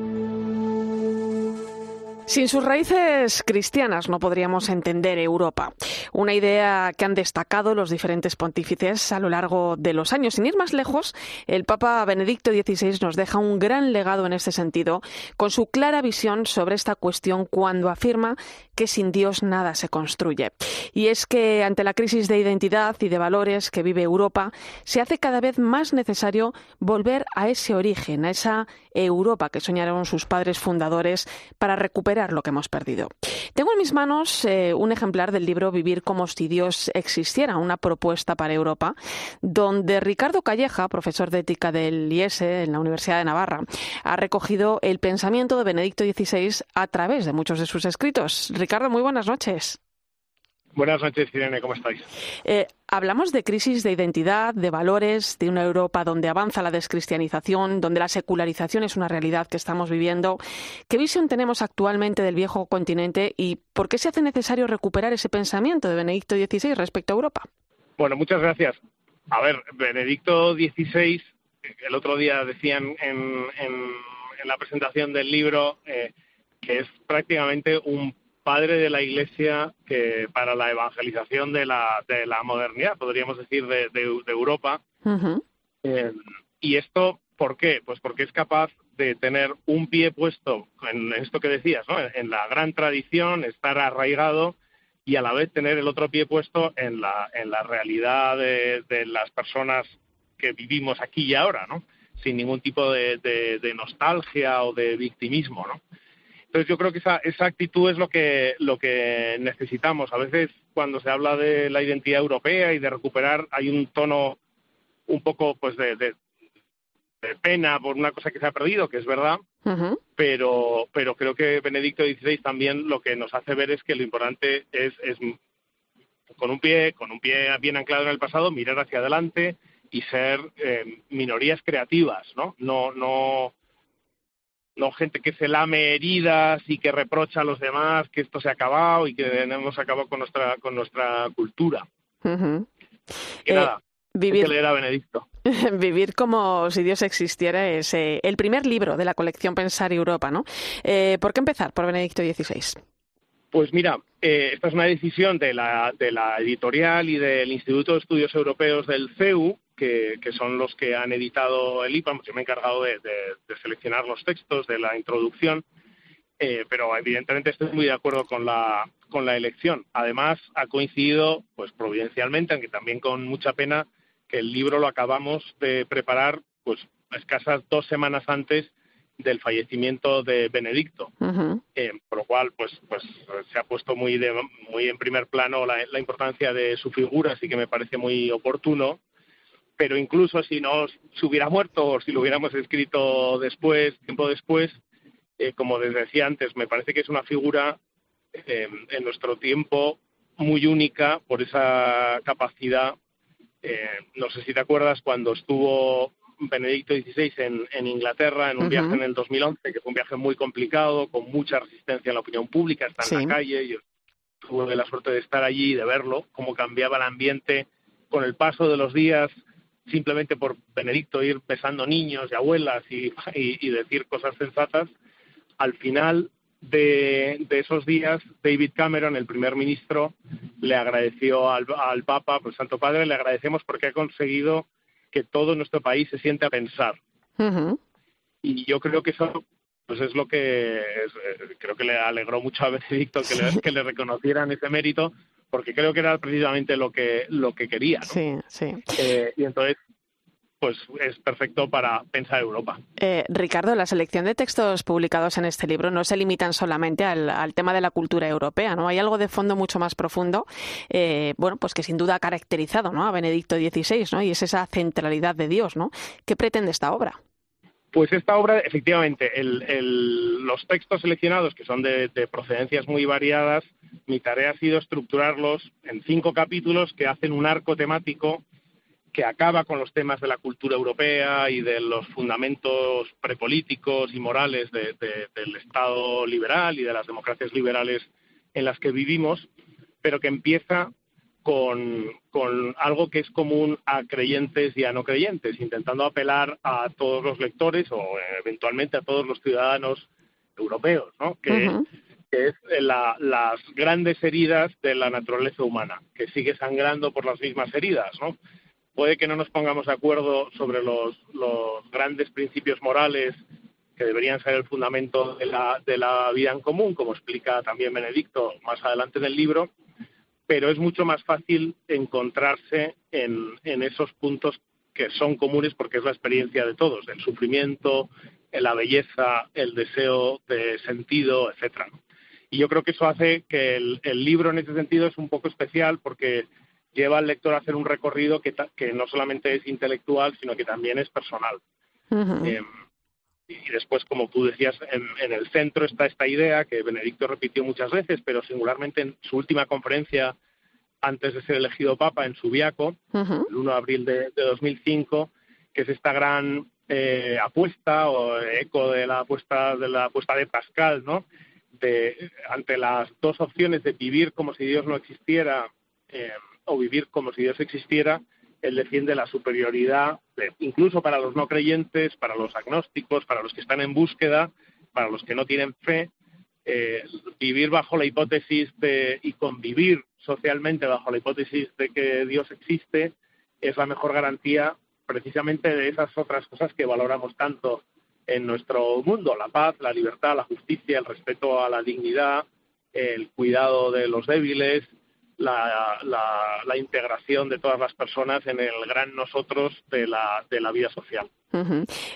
Sin sus raíces cristianas no podríamos entender Europa, una idea que han destacado los diferentes pontífices a lo largo de los años. Sin ir más lejos, el Papa Benedicto XVI nos deja un gran legado en este sentido, con su clara visión sobre esta cuestión cuando afirma que sin Dios nada se construye. Y es que ante la crisis de identidad y de valores que vive Europa, se hace cada vez más necesario volver a ese origen, a esa Europa que soñaron sus padres fundadores para recuperar lo que hemos perdido. Tengo en mis manos eh, un ejemplar del libro Vivir como si Dios existiera, una propuesta para Europa, donde Ricardo Calleja, profesor de ética del IESE en la Universidad de Navarra, ha recogido el pensamiento de Benedicto XVI a través de muchos de sus escritos. Ricardo, muy buenas noches. Buenas noches, Irene, ¿cómo estáis? Eh, hablamos de crisis de identidad, de valores, de una Europa donde avanza la descristianización, donde la secularización es una realidad que estamos viviendo. ¿Qué visión tenemos actualmente del viejo continente y por qué se hace necesario recuperar ese pensamiento de Benedicto XVI respecto a Europa? Bueno, muchas gracias. A ver, Benedicto XVI, el otro día decían en, la presentación del libro eh, que es prácticamente un padre de la Iglesia que para la evangelización de la, de la modernidad, podríamos decir, de, Europa. Eh, y esto, ¿por qué? Pues porque es capaz de tener un pie puesto en esto que decías, ¿no? en, la gran tradición, estar arraigado y a la vez tener el otro pie puesto en la, en la realidad de, de las personas que vivimos aquí y ahora, ¿no? sin ningún tipo de, de nostalgia o de victimismo. ¿no? Entonces yo creo que esa, esa actitud es lo que, lo que necesitamos. A veces cuando se habla de la identidad europea y de recuperar hay un tono un poco pues de, de, pena por una cosa que se ha perdido, que es verdad, pero, pero creo que Benedicto XVI también lo que nos hace ver es que lo importante es, es con un pie, con un pie bien anclado en el pasado, mirar hacia adelante y ser eh, minorías creativas, ¿no? No, no, no gente que se lame heridas y que reprocha a los demás que esto se ha acabado y que hemos acabado con nuestra con nuestra cultura. Y nada, vivir, leer a Benedicto. vivir como si Dios existiera es eh, el primer libro de la colección Pensar Europa, ¿no? Eh, ¿Por qué empezar por Benedicto XVI? Pues mira, esta es una decisión de la, de la editorial y del Instituto de Estudios Europeos del CEU, que, son los que han editado el IPA, yo me he encargado de, seleccionar los textos de la introducción, eh, pero evidentemente estoy muy de acuerdo con la, con la elección. Además, ha coincidido, pues providencialmente, aunque también con mucha pena, que el libro lo acabamos de preparar, pues escasas dos semanas antes del fallecimiento de Benedicto, eh, por lo cual pues pues se ha puesto muy muy en primer plano la, la, importancia de su figura, así que me parece muy oportuno pero incluso si no se hubiera muerto o si lo hubiéramos escrito después, tiempo después, eh, como les decía antes, me parece que es una figura eh, en nuestro tiempo muy única por esa capacidad. Eh, no sé si te acuerdas cuando estuvo Benedicto XVI en, Inglaterra en un viaje en el 2011, que fue un viaje muy complicado, con mucha resistencia en la opinión pública, está en la calle. Yo tuve la suerte de estar allí y de verlo, cómo cambiaba el ambiente con el paso de los días, simplemente por Benedicto ir besando niños y abuelas y, y decir cosas sensatas. Al final de, esos días, David Cameron, el primer ministro, le agradeció al, Papa, al Santo Padre, le agradecemos porque ha conseguido que todo nuestro país se siente a pensar. Y yo creo que eso pues es lo que eh, creo que le alegró mucho a Benedicto que, le, que le reconocieran ese mérito porque creo que era precisamente lo que lo que quería sí sí eh, y entonces pues es perfecto para pensar Europa. Eh, Ricardo, la selección de textos publicados en este libro no se limitan solamente al, tema de la cultura europea, ¿no? Hay algo de fondo mucho más profundo, eh, bueno, pues que sin duda ha caracterizado ¿no? a Benedicto XVI, ¿no? Y es esa centralidad de Dios, ¿no? ¿Qué pretende esta obra? Pues esta obra, efectivamente, los textos seleccionados, que son de, de, procedencias muy variadas, mi tarea ha sido estructurarlos en cinco capítulos que hacen un arco temático que acaba con los temas de la cultura europea y de los fundamentos prepolíticos y morales del Estado liberal y de las democracias liberales en las que vivimos, pero que empieza con, algo que es común a creyentes y a no creyentes, intentando apelar a todos los lectores o eventualmente a todos los ciudadanos europeos, ¿no? que, es las grandes heridas de la naturaleza humana, que sigue sangrando por las mismas heridas, ¿no? puede que no nos pongamos de acuerdo sobre los, grandes principios morales que deberían ser el fundamento de la, vida en común, como explica también Benedicto más adelante en el libro, pero es mucho más fácil encontrarse en, esos puntos que son comunes porque es la experiencia de todos, el sufrimiento, la belleza, el deseo de sentido, etcétera. Y yo creo que eso hace que el libro en ese sentido es un poco especial porque lleva al lector a hacer un recorrido que, que no solamente es intelectual, sino que también es personal. Em, y después, como tú decías, en, el centro está esta idea que Benedicto repitió muchas veces, pero singularmente en su última conferencia antes de ser elegido Papa en Subiaco, el 1 de abril de, 2005, que es esta gran eh, apuesta o eco de la apuesta de la apuesta de Pascal, ¿no? De, ante las dos opciones de vivir como si Dios no existiera eh, o vivir como si Dios existiera, él defiende la superioridad, incluso para los no creyentes, para los agnósticos, para los que están en búsqueda, para los que no tienen fe, eh, vivir bajo la hipótesis de, y convivir socialmente bajo la hipótesis de que Dios existe es la mejor garantía precisamente de esas otras cosas que valoramos tanto en nuestro mundo, la paz, la libertad, la justicia, el respeto a la dignidad, el cuidado de los débiles, la, la, integración de todas las personas en el gran nosotros de la, de la vida social.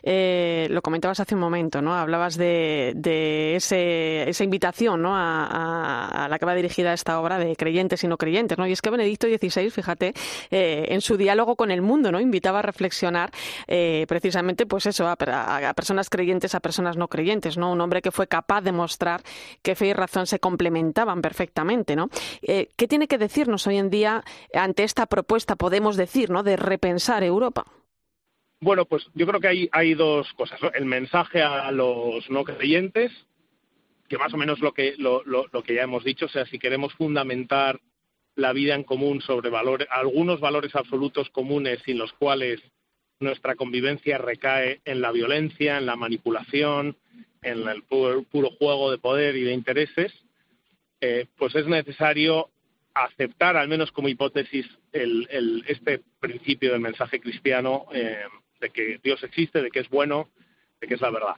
Eh, lo comentabas hace un momento, ¿no? Hablabas de, de ese, esa invitación, ¿no? A, la que va dirigida esta obra de creyentes y no creyentes, ¿no? Y es que Benedicto XVI, fíjate, eh, en su diálogo con el mundo, ¿no? Invitaba a reflexionar eh, precisamente, pues eso, a, personas creyentes, a personas no creyentes, ¿no? Un hombre que fue capaz de mostrar que fe y razón se complementaban perfectamente, ¿no? ¿Qué tiene que decirnos hoy en día ante esta propuesta, podemos decir, ¿no? De repensar Europa. Bueno, pues yo creo que hay, hay dos cosas. El mensaje a los no creyentes, que más o menos lo que, lo, lo, que ya hemos dicho, o sea, si queremos fundamentar la vida en común sobre valores, algunos valores absolutos comunes sin los cuales nuestra convivencia recae en la violencia, en la manipulación, en el puro, juego de poder y de intereses, eh, pues es necesario aceptar, al menos como hipótesis, el, el, este principio del mensaje cristiano eh, de que Dios existe, de que es bueno, de que es la verdad.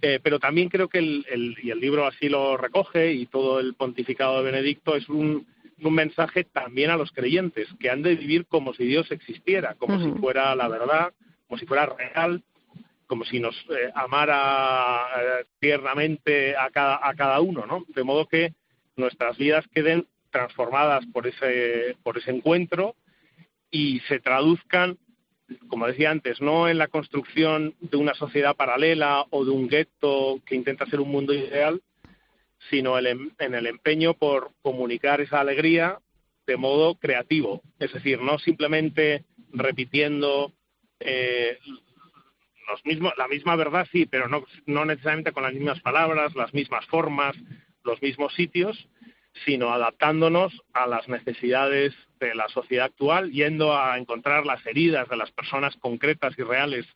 Eh, pero también creo que el, y el libro así lo recoge y todo el pontificado de Benedicto es un, mensaje también a los creyentes que han de vivir como si Dios existiera, como si fuera la verdad, como si fuera real, como si nos eh, amara eh, tiernamente a cada, a cada uno, ¿no? De modo que nuestras vidas queden transformadas por ese, por ese encuentro y se traduzcan como decía antes, no en la construcción de una sociedad paralela o de un gueto que intenta ser un mundo ideal, sino en el empeño por comunicar esa alegría de modo creativo, es decir, no simplemente repitiendo eh, los mismos, la misma verdad, sí, pero no, no necesariamente con las mismas palabras, las mismas formas, los mismos sitios, sino adaptándonos a las necesidades de la sociedad actual, yendo a encontrar las heridas de las personas concretas y reales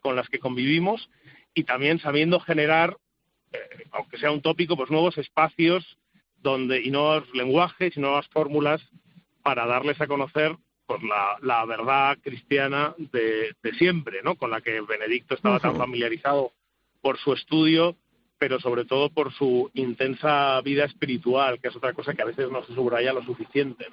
con las que convivimos y también sabiendo generar, eh, aunque sea un tópico, pues nuevos espacios donde y nuevos lenguajes y nuevas fórmulas para darles a conocer pues la, la verdad cristiana de, de, siempre, ¿no? Con la que Benedicto estaba tan familiarizado por su estudio pero sobre todo por su intensa vida espiritual, que es otra cosa que a veces no se subraya lo suficiente.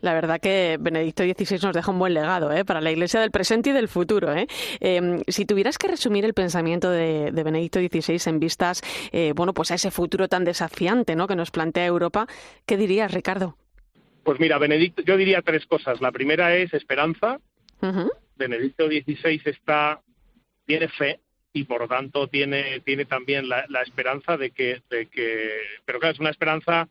La verdad que Benedicto XVI nos deja un buen legado ¿eh? para la Iglesia del presente y del futuro. ¿eh? Em, si tuvieras que resumir el pensamiento de, Benedicto XVI en vistas eh, bueno, pues a ese futuro tan desafiante ¿no? que nos plantea Europa, ¿qué dirías, Ricardo? Pues mira, Benedicto, yo diría tres cosas. La primera es esperanza. Benedicto XVI está, tiene fe, y por lo tanto tiene, tiene también la, esperanza de que, de que, pero claro, es una esperanza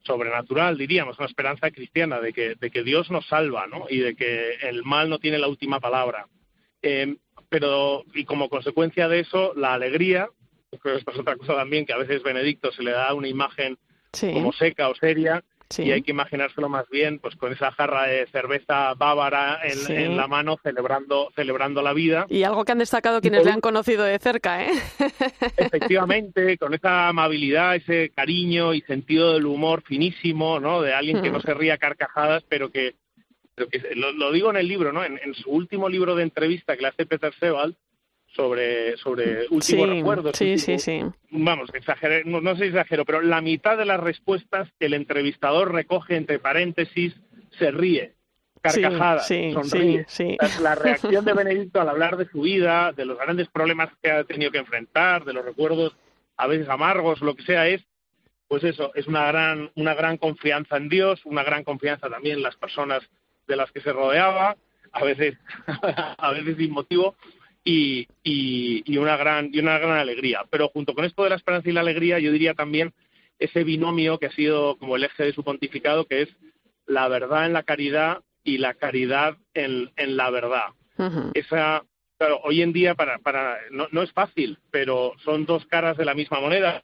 sobrenatural, diríamos, una esperanza cristiana, de que, de que Dios nos salva, ¿no? Y de que el mal no tiene la última palabra. Eh, pero, y como consecuencia de eso, la alegría, creo que es otra cosa también, que a veces Benedicto se le da una imagen como seca o seria, y hay que imaginárselo más bien pues con esa jarra de cerveza bávara en, la mano celebrando celebrando la vida. Y algo que han destacado quienes le han conocido de cerca ¿eh? efectivamente con esa amabilidad ese cariño y sentido del humor finísimo no de alguien que no hmm. se ría carcajadas pero que, lo, digo en el libro no en, su último libro de entrevista que le hace Peter Sebald sobre, sobre últimos recuerdos. Sí, sí, sí. Vamos, exageré, no, no sé si exagero, pero la mitad de las respuestas el entrevistador recoge entre paréntesis, se ríe, carcajada, sonríe. La, reacción de Benedicto al hablar de su vida, de los grandes problemas que ha tenido que enfrentar, de los recuerdos a veces amargos, lo que sea, es pues eso, es una gran, una gran confianza en Dios, una gran confianza también en las personas de las que se rodeaba, a veces, a veces sin motivo, y, y, una gran, y una gran alegría. Pero junto con esto de la esperanza y la alegría, yo diría también ese binomio que ha sido como el eje de su pontificado, que es la verdad en la caridad y la caridad en, en la verdad. Esa, claro, hoy en día para, para no, no es fácil, pero son dos caras de la misma moneda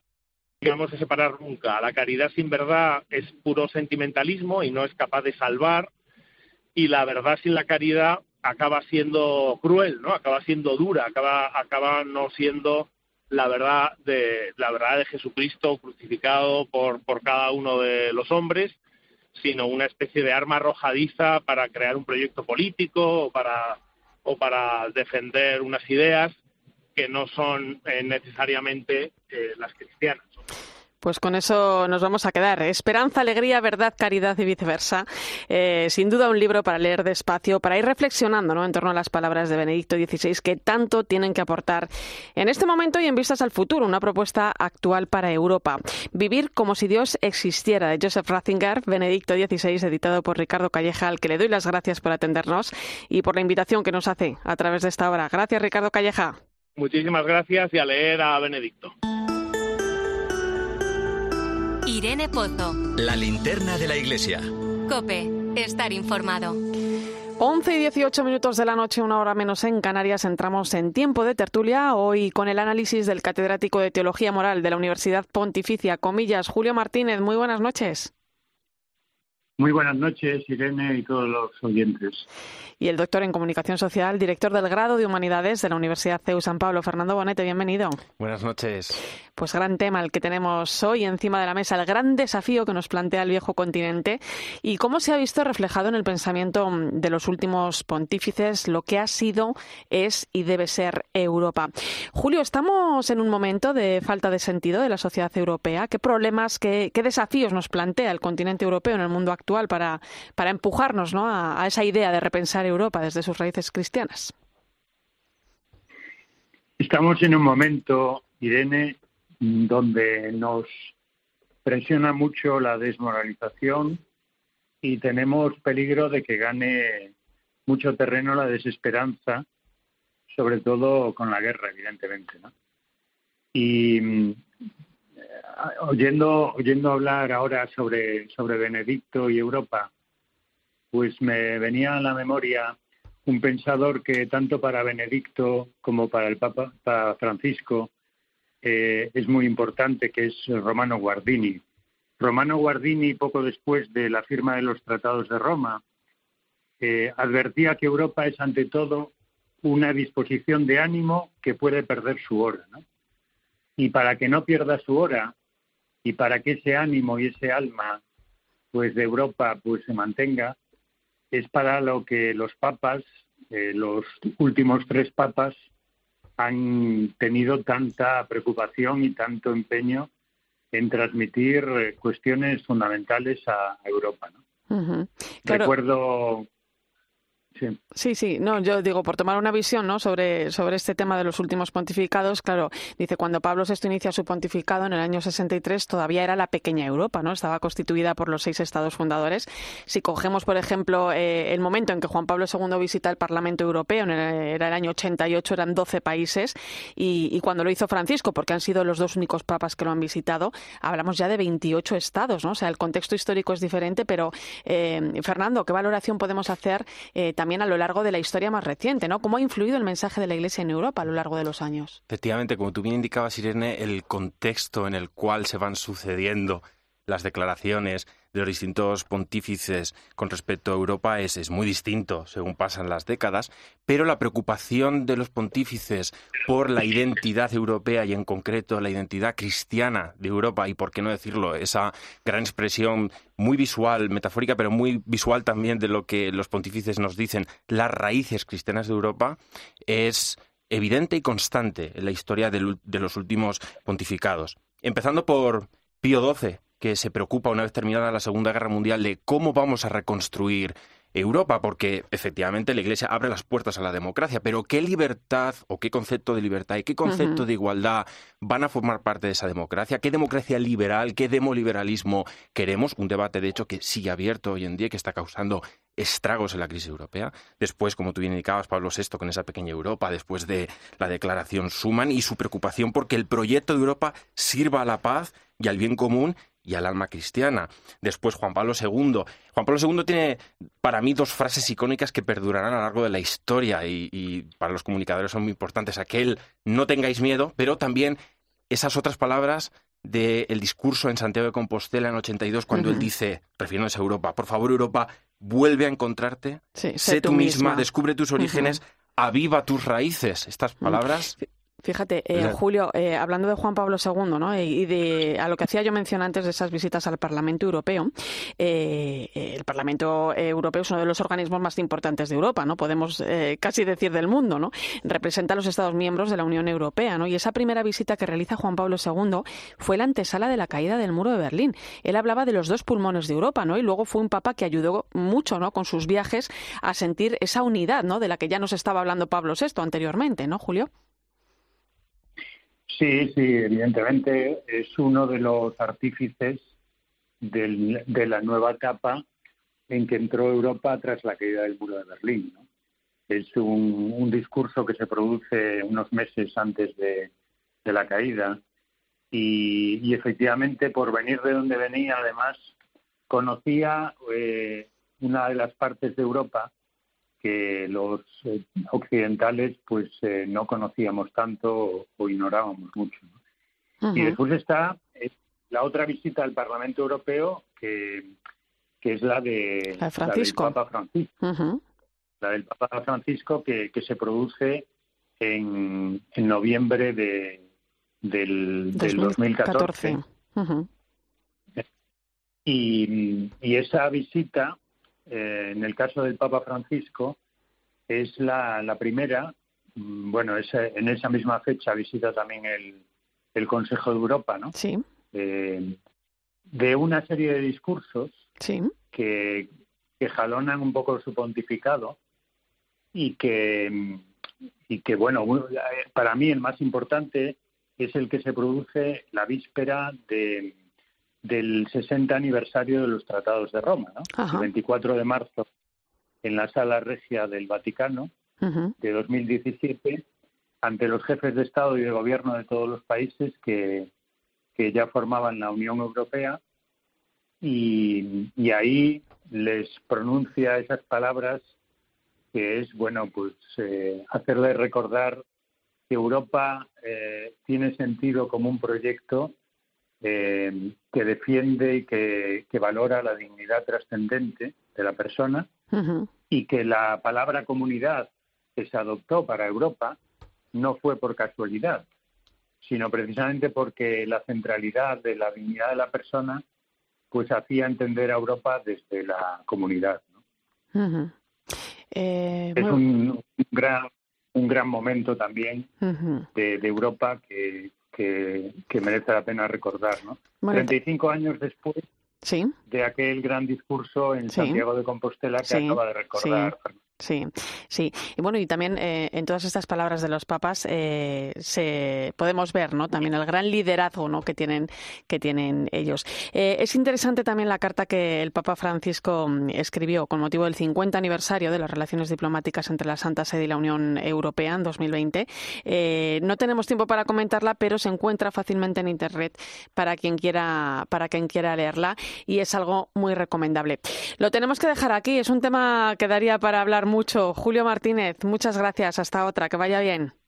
que vamos a separar nunca. La caridad sin verdad es puro sentimentalismo y no es capaz de salvar, y la verdad sin la caridad acaba siendo cruel, ¿no? Acaba siendo dura, acaba, acaba no siendo la verdad de la verdad de Jesucristo crucificado por, por cada uno de los hombres, sino una especie de arma arrojadiza para crear un proyecto político o para o para defender unas ideas que no son eh, necesariamente eh, las cristianas. Pues con eso nos vamos a quedar. Esperanza, alegría, verdad, caridad y viceversa. Eh, sin duda un libro para leer despacio, para ir reflexionando ¿no? en torno a las palabras de Benedicto XVI que tanto tienen que aportar en este momento y en vistas al futuro. Una propuesta actual para Europa. Vivir como si Dios existiera, de Joseph Ratzinger, Benedicto XVI, editado por Ricardo Calleja, al que le doy las gracias por atendernos y por la invitación que nos hace a través de esta obra. Gracias, Ricardo Calleja. Muchísimas gracias y a leer a Benedicto. Irene Pozo. La linterna de la iglesia. Cope, estar informado. 11 y 18 minutos de la noche, una hora menos en Canarias, entramos en tiempo de tertulia, hoy con el análisis del catedrático de Teología Moral de la Universidad Pontificia, comillas, Julio Martínez. Muy buenas noches. Muy buenas noches, Irene y todos los oyentes y el doctor en Comunicación Social, director del grado de Humanidades de la Universidad CEU San Pablo. Fernando Bonete, bienvenido. Buenas noches. Pues gran tema el que tenemos hoy encima de la mesa, el gran desafío que nos plantea el viejo continente y cómo se ha visto reflejado en el pensamiento de los últimos pontífices lo que ha sido, es y debe ser Europa. Julio, estamos en un momento de falta de sentido de la sociedad europea. ¿Qué problemas, qué, desafíos nos plantea el continente europeo en el mundo actual para, para empujarnos ¿no? a, esa idea de repensar Europa desde sus raíces cristianas? Estamos en un momento, Irene, donde nos presiona mucho la desmoralización y tenemos peligro de que gane mucho terreno la desesperanza, sobre todo con la guerra, evidentemente. ¿no? Y oyendo, oyendo hablar ahora sobre, sobre Benedicto y Europa, pues me venía a la memoria un pensador que tanto para Benedicto como para el Papa Francisco eh, es muy importante, que es Romano Guardini. Romano Guardini, poco después de la firma de los tratados de Roma, eh, advertía que Europa es ante todo una disposición de ánimo que puede perder su hora. Y para que no pierda su hora y para que ese ánimo y ese alma pues de Europa pues se mantenga, es para lo que los papas, eh, los últimos tres papas, han tenido tanta preocupación y tanto empeño en transmitir eh, cuestiones fundamentales a Europa. ¿no? Recuerdo Sí. sí, no, yo digo, por tomar una visión ¿no? sobre, sobre este tema de los últimos pontificados, claro, dice, cuando Pablo VI inicia su pontificado en el año 63, todavía era la pequeña Europa, ¿no? Estaba constituida por los seis estados fundadores. Si cogemos, por ejemplo, eh, el momento en que Juan Pablo II visita el Parlamento Europeo, era el año 88, eran 12 países, y, cuando lo hizo Francisco, porque han sido los dos únicos papas que lo han visitado, hablamos ya de 28 estados, ¿no? O sea, el contexto histórico es diferente, pero, eh, Fernando, ¿qué valoración podemos hacer eh, también a lo largo de la historia más reciente, ¿no? ¿Cómo ha influido el mensaje de la Iglesia en Europa a lo largo de los años? Efectivamente, como tú bien indicabas, Irene, el contexto en el cual se van sucediendo las declaraciones de los distintos pontífices con respecto a Europa es, es, muy distinto según pasan las décadas, pero la preocupación de los pontífices por la identidad europea y en concreto la identidad cristiana de Europa y, por qué no decirlo, esa gran expresión muy visual, metafórica, pero muy visual también de lo que los pontífices nos dicen, las raíces cristianas de Europa, es evidente y constante en la historia de los últimos pontificados. Empezando por Pío XII, que se preocupa una vez terminada la Segunda Guerra Mundial de cómo vamos a reconstruir Europa, porque efectivamente la Iglesia abre las puertas a la democracia, pero ¿qué libertad o qué concepto de libertad y qué concepto de igualdad van a formar parte de esa democracia? ¿Qué democracia liberal, qué demoliberalismo queremos? Un debate, de hecho, que sigue abierto hoy en día, que está causando estragos en la crisis europea. Después, como tú bien indicabas, Pablo VI con esa pequeña Europa, después de la declaración Schuman y su preocupación porque el proyecto de Europa sirva a la paz y al bien común y al alma cristiana. Después Juan Pablo II. Juan Pablo II tiene para mí dos frases icónicas que perdurarán a lo largo de la historia y, para los comunicadores son muy importantes. Aquel no tengáis miedo, pero también esas otras palabras del discurso en Santiago de Compostela en 82 cuando él dice, refiriéndose a Europa, por favor Europa, vuelve a encontrarte, sé, tú misma, descubre tus orígenes, aviva tus raíces. Estas palabras Fíjate, eh, Julio, eh, hablando de Juan Pablo II ¿no? y de a lo que hacía yo mención antes de esas visitas al Parlamento Europeo, eh, el Parlamento Europeo es uno de los organismos más importantes de Europa, no podemos casi decir del mundo, ¿no? Representa a los Estados miembros de la Unión Europea, ¿no? Y esa primera visita que realiza Juan Pablo II fue la antesala de la caída del muro de Berlín. Él hablaba de los dos pulmones de Europa, ¿no? Y luego fue un papa que ayudó mucho, ¿no? Con sus viajes a sentir esa unidad, ¿no? De la que ya nos estaba hablando Pablo VI anteriormente, ¿no, Julio? Sí, sí, evidentemente es uno de los artífices de la nueva etapa en que entró Europa tras la caída del muro de Berlín. Es un, discurso que se produce unos meses antes de, la caída y, efectivamente por venir de donde venía, además, conocía eh, una de las partes de Europa que los eh, occidentales pues eh, no conocíamos tanto o, ignorábamos mucho. Y después está eh, la otra visita al Parlamento Europeo que, que es la de Francisco. del Papa Francisco. La del Papa Francisco que, que se produce en, en noviembre de, del, 2014. y, y esa visita eh, en el caso del Papa Francisco, es la, primera, mm, bueno, en esa misma fecha visita también el, el Consejo de Europa, ¿no? Sí. Eh, de una serie de discursos sí. que, que jalonan un poco su pontificado y que, y que, bueno, para mí el más importante es el que se produce la víspera de, del 60 aniversario de los Tratados de Roma, ¿no? El 24 de marzo en la Sala Regia del Vaticano de 2017 ante los jefes de Estado y de Gobierno de todos los países que, que ya formaban la Unión Europea y, ahí les pronuncia esas palabras que es, bueno, pues eh, hacerles recordar que Europa eh, tiene sentido como un proyecto eh, que defiende y que, valora la dignidad trascendente de la persona y que la palabra comunidad que se adoptó para Europa no fue por casualidad, sino precisamente porque la centralidad de la dignidad de la persona pues hacía entender a Europa desde la comunidad. Eh, es un, gran un gran momento también de, Europa que, que, merece la pena recordar. ¿no? 35 años después de aquel gran discurso en Santiago de Compostela que acaba de recordar Sí, sí. Y bueno, y también eh, en todas estas palabras de los papas eh, se podemos ver, ¿no? También el gran liderazgo, ¿no? Que tienen que tienen ellos. Eh, es interesante también la carta que el Papa Francisco mm, escribió con motivo del 50 aniversario de las relaciones diplomáticas entre la Santa Sede y la Unión Europea en 2020. no tenemos tiempo para comentarla, pero se encuentra fácilmente en internet para quien quiera para quien quiera leerla y es algo muy recomendable. Lo tenemos que dejar aquí. Es un tema que daría para hablar mucho. Julio Martínez, muchas gracias. Hasta otra. Que vaya bien.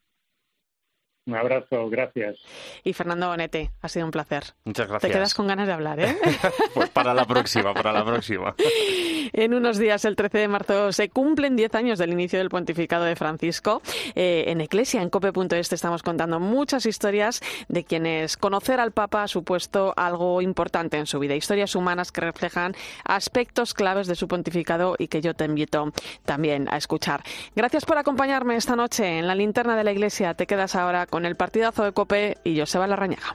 Un abrazo, gracias. Y Fernando Bonete, ha sido un placer. Muchas gracias. Te quedas con ganas de hablar, ¿eh? pues para la próxima, para la próxima. en unos días, el 13 de marzo, se cumplen 10 años del inicio del pontificado de Francisco. Eh, en Eclesia, en cope.es, te estamos contando muchas historias de quienes conocer al Papa ha supuesto algo importante en su vida. Historias humanas que reflejan aspectos claves de su pontificado y que yo te invito también a escuchar. Gracias por acompañarme esta noche en la linterna de la Iglesia. Te quedas ahora con con el partidazo de Cope y Joseba Larrañaga.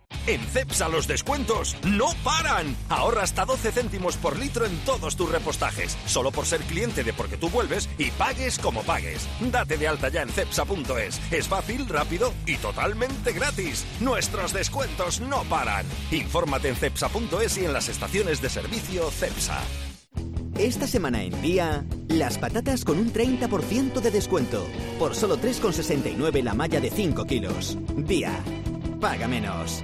En CEPSA los descuentos no paran. Ahorra hasta 12 céntimos por litro en todos tus repostajes. Solo por ser cliente de Porque tú vuelves y pagues como pagues. Date de alta ya en cepsa.es. Es fácil, rápido y totalmente gratis. Nuestros descuentos no paran. Infórmate en cepsa.es y en las estaciones de servicio Cepsa. Esta semana en Día, las patatas con un 30% de descuento. Por solo 3,69 la malla de 5 kilos. Día. Paga menos.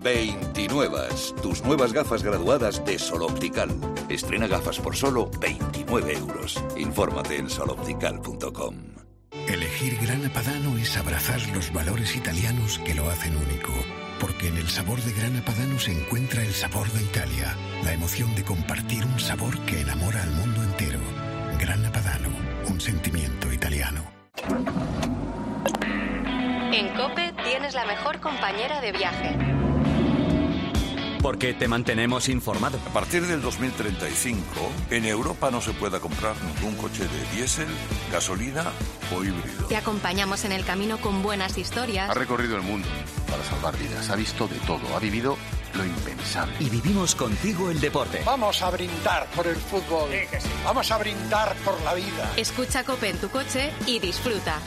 29. Tus nuevas gafas graduadas de Sol Optical. Estrena gafas por solo 29 euros. Infórmate en soloptical.com. Elegir Grana Padano es abrazar los valores italianos que lo hacen único porque en el sabor de Grana Padano se encuentra el sabor de Italia, la emoción de compartir un sabor que enamora al mundo entero. Grana Padano, un sentimiento italiano. En Cope tienes la mejor compañera de viaje. Porque te mantenemos informado. A partir del 2035, en Europa no se pueda comprar ningún coche de diésel, gasolina o híbrido. Te acompañamos en el camino con buenas historias. Ha recorrido el mundo para salvar vidas, ha visto de todo, ha vivido lo impensable. Y vivimos contigo el deporte. Vamos a brindar por el fútbol. Vamos a brindar por la vida. Escucha Cope en tu coche y disfruta.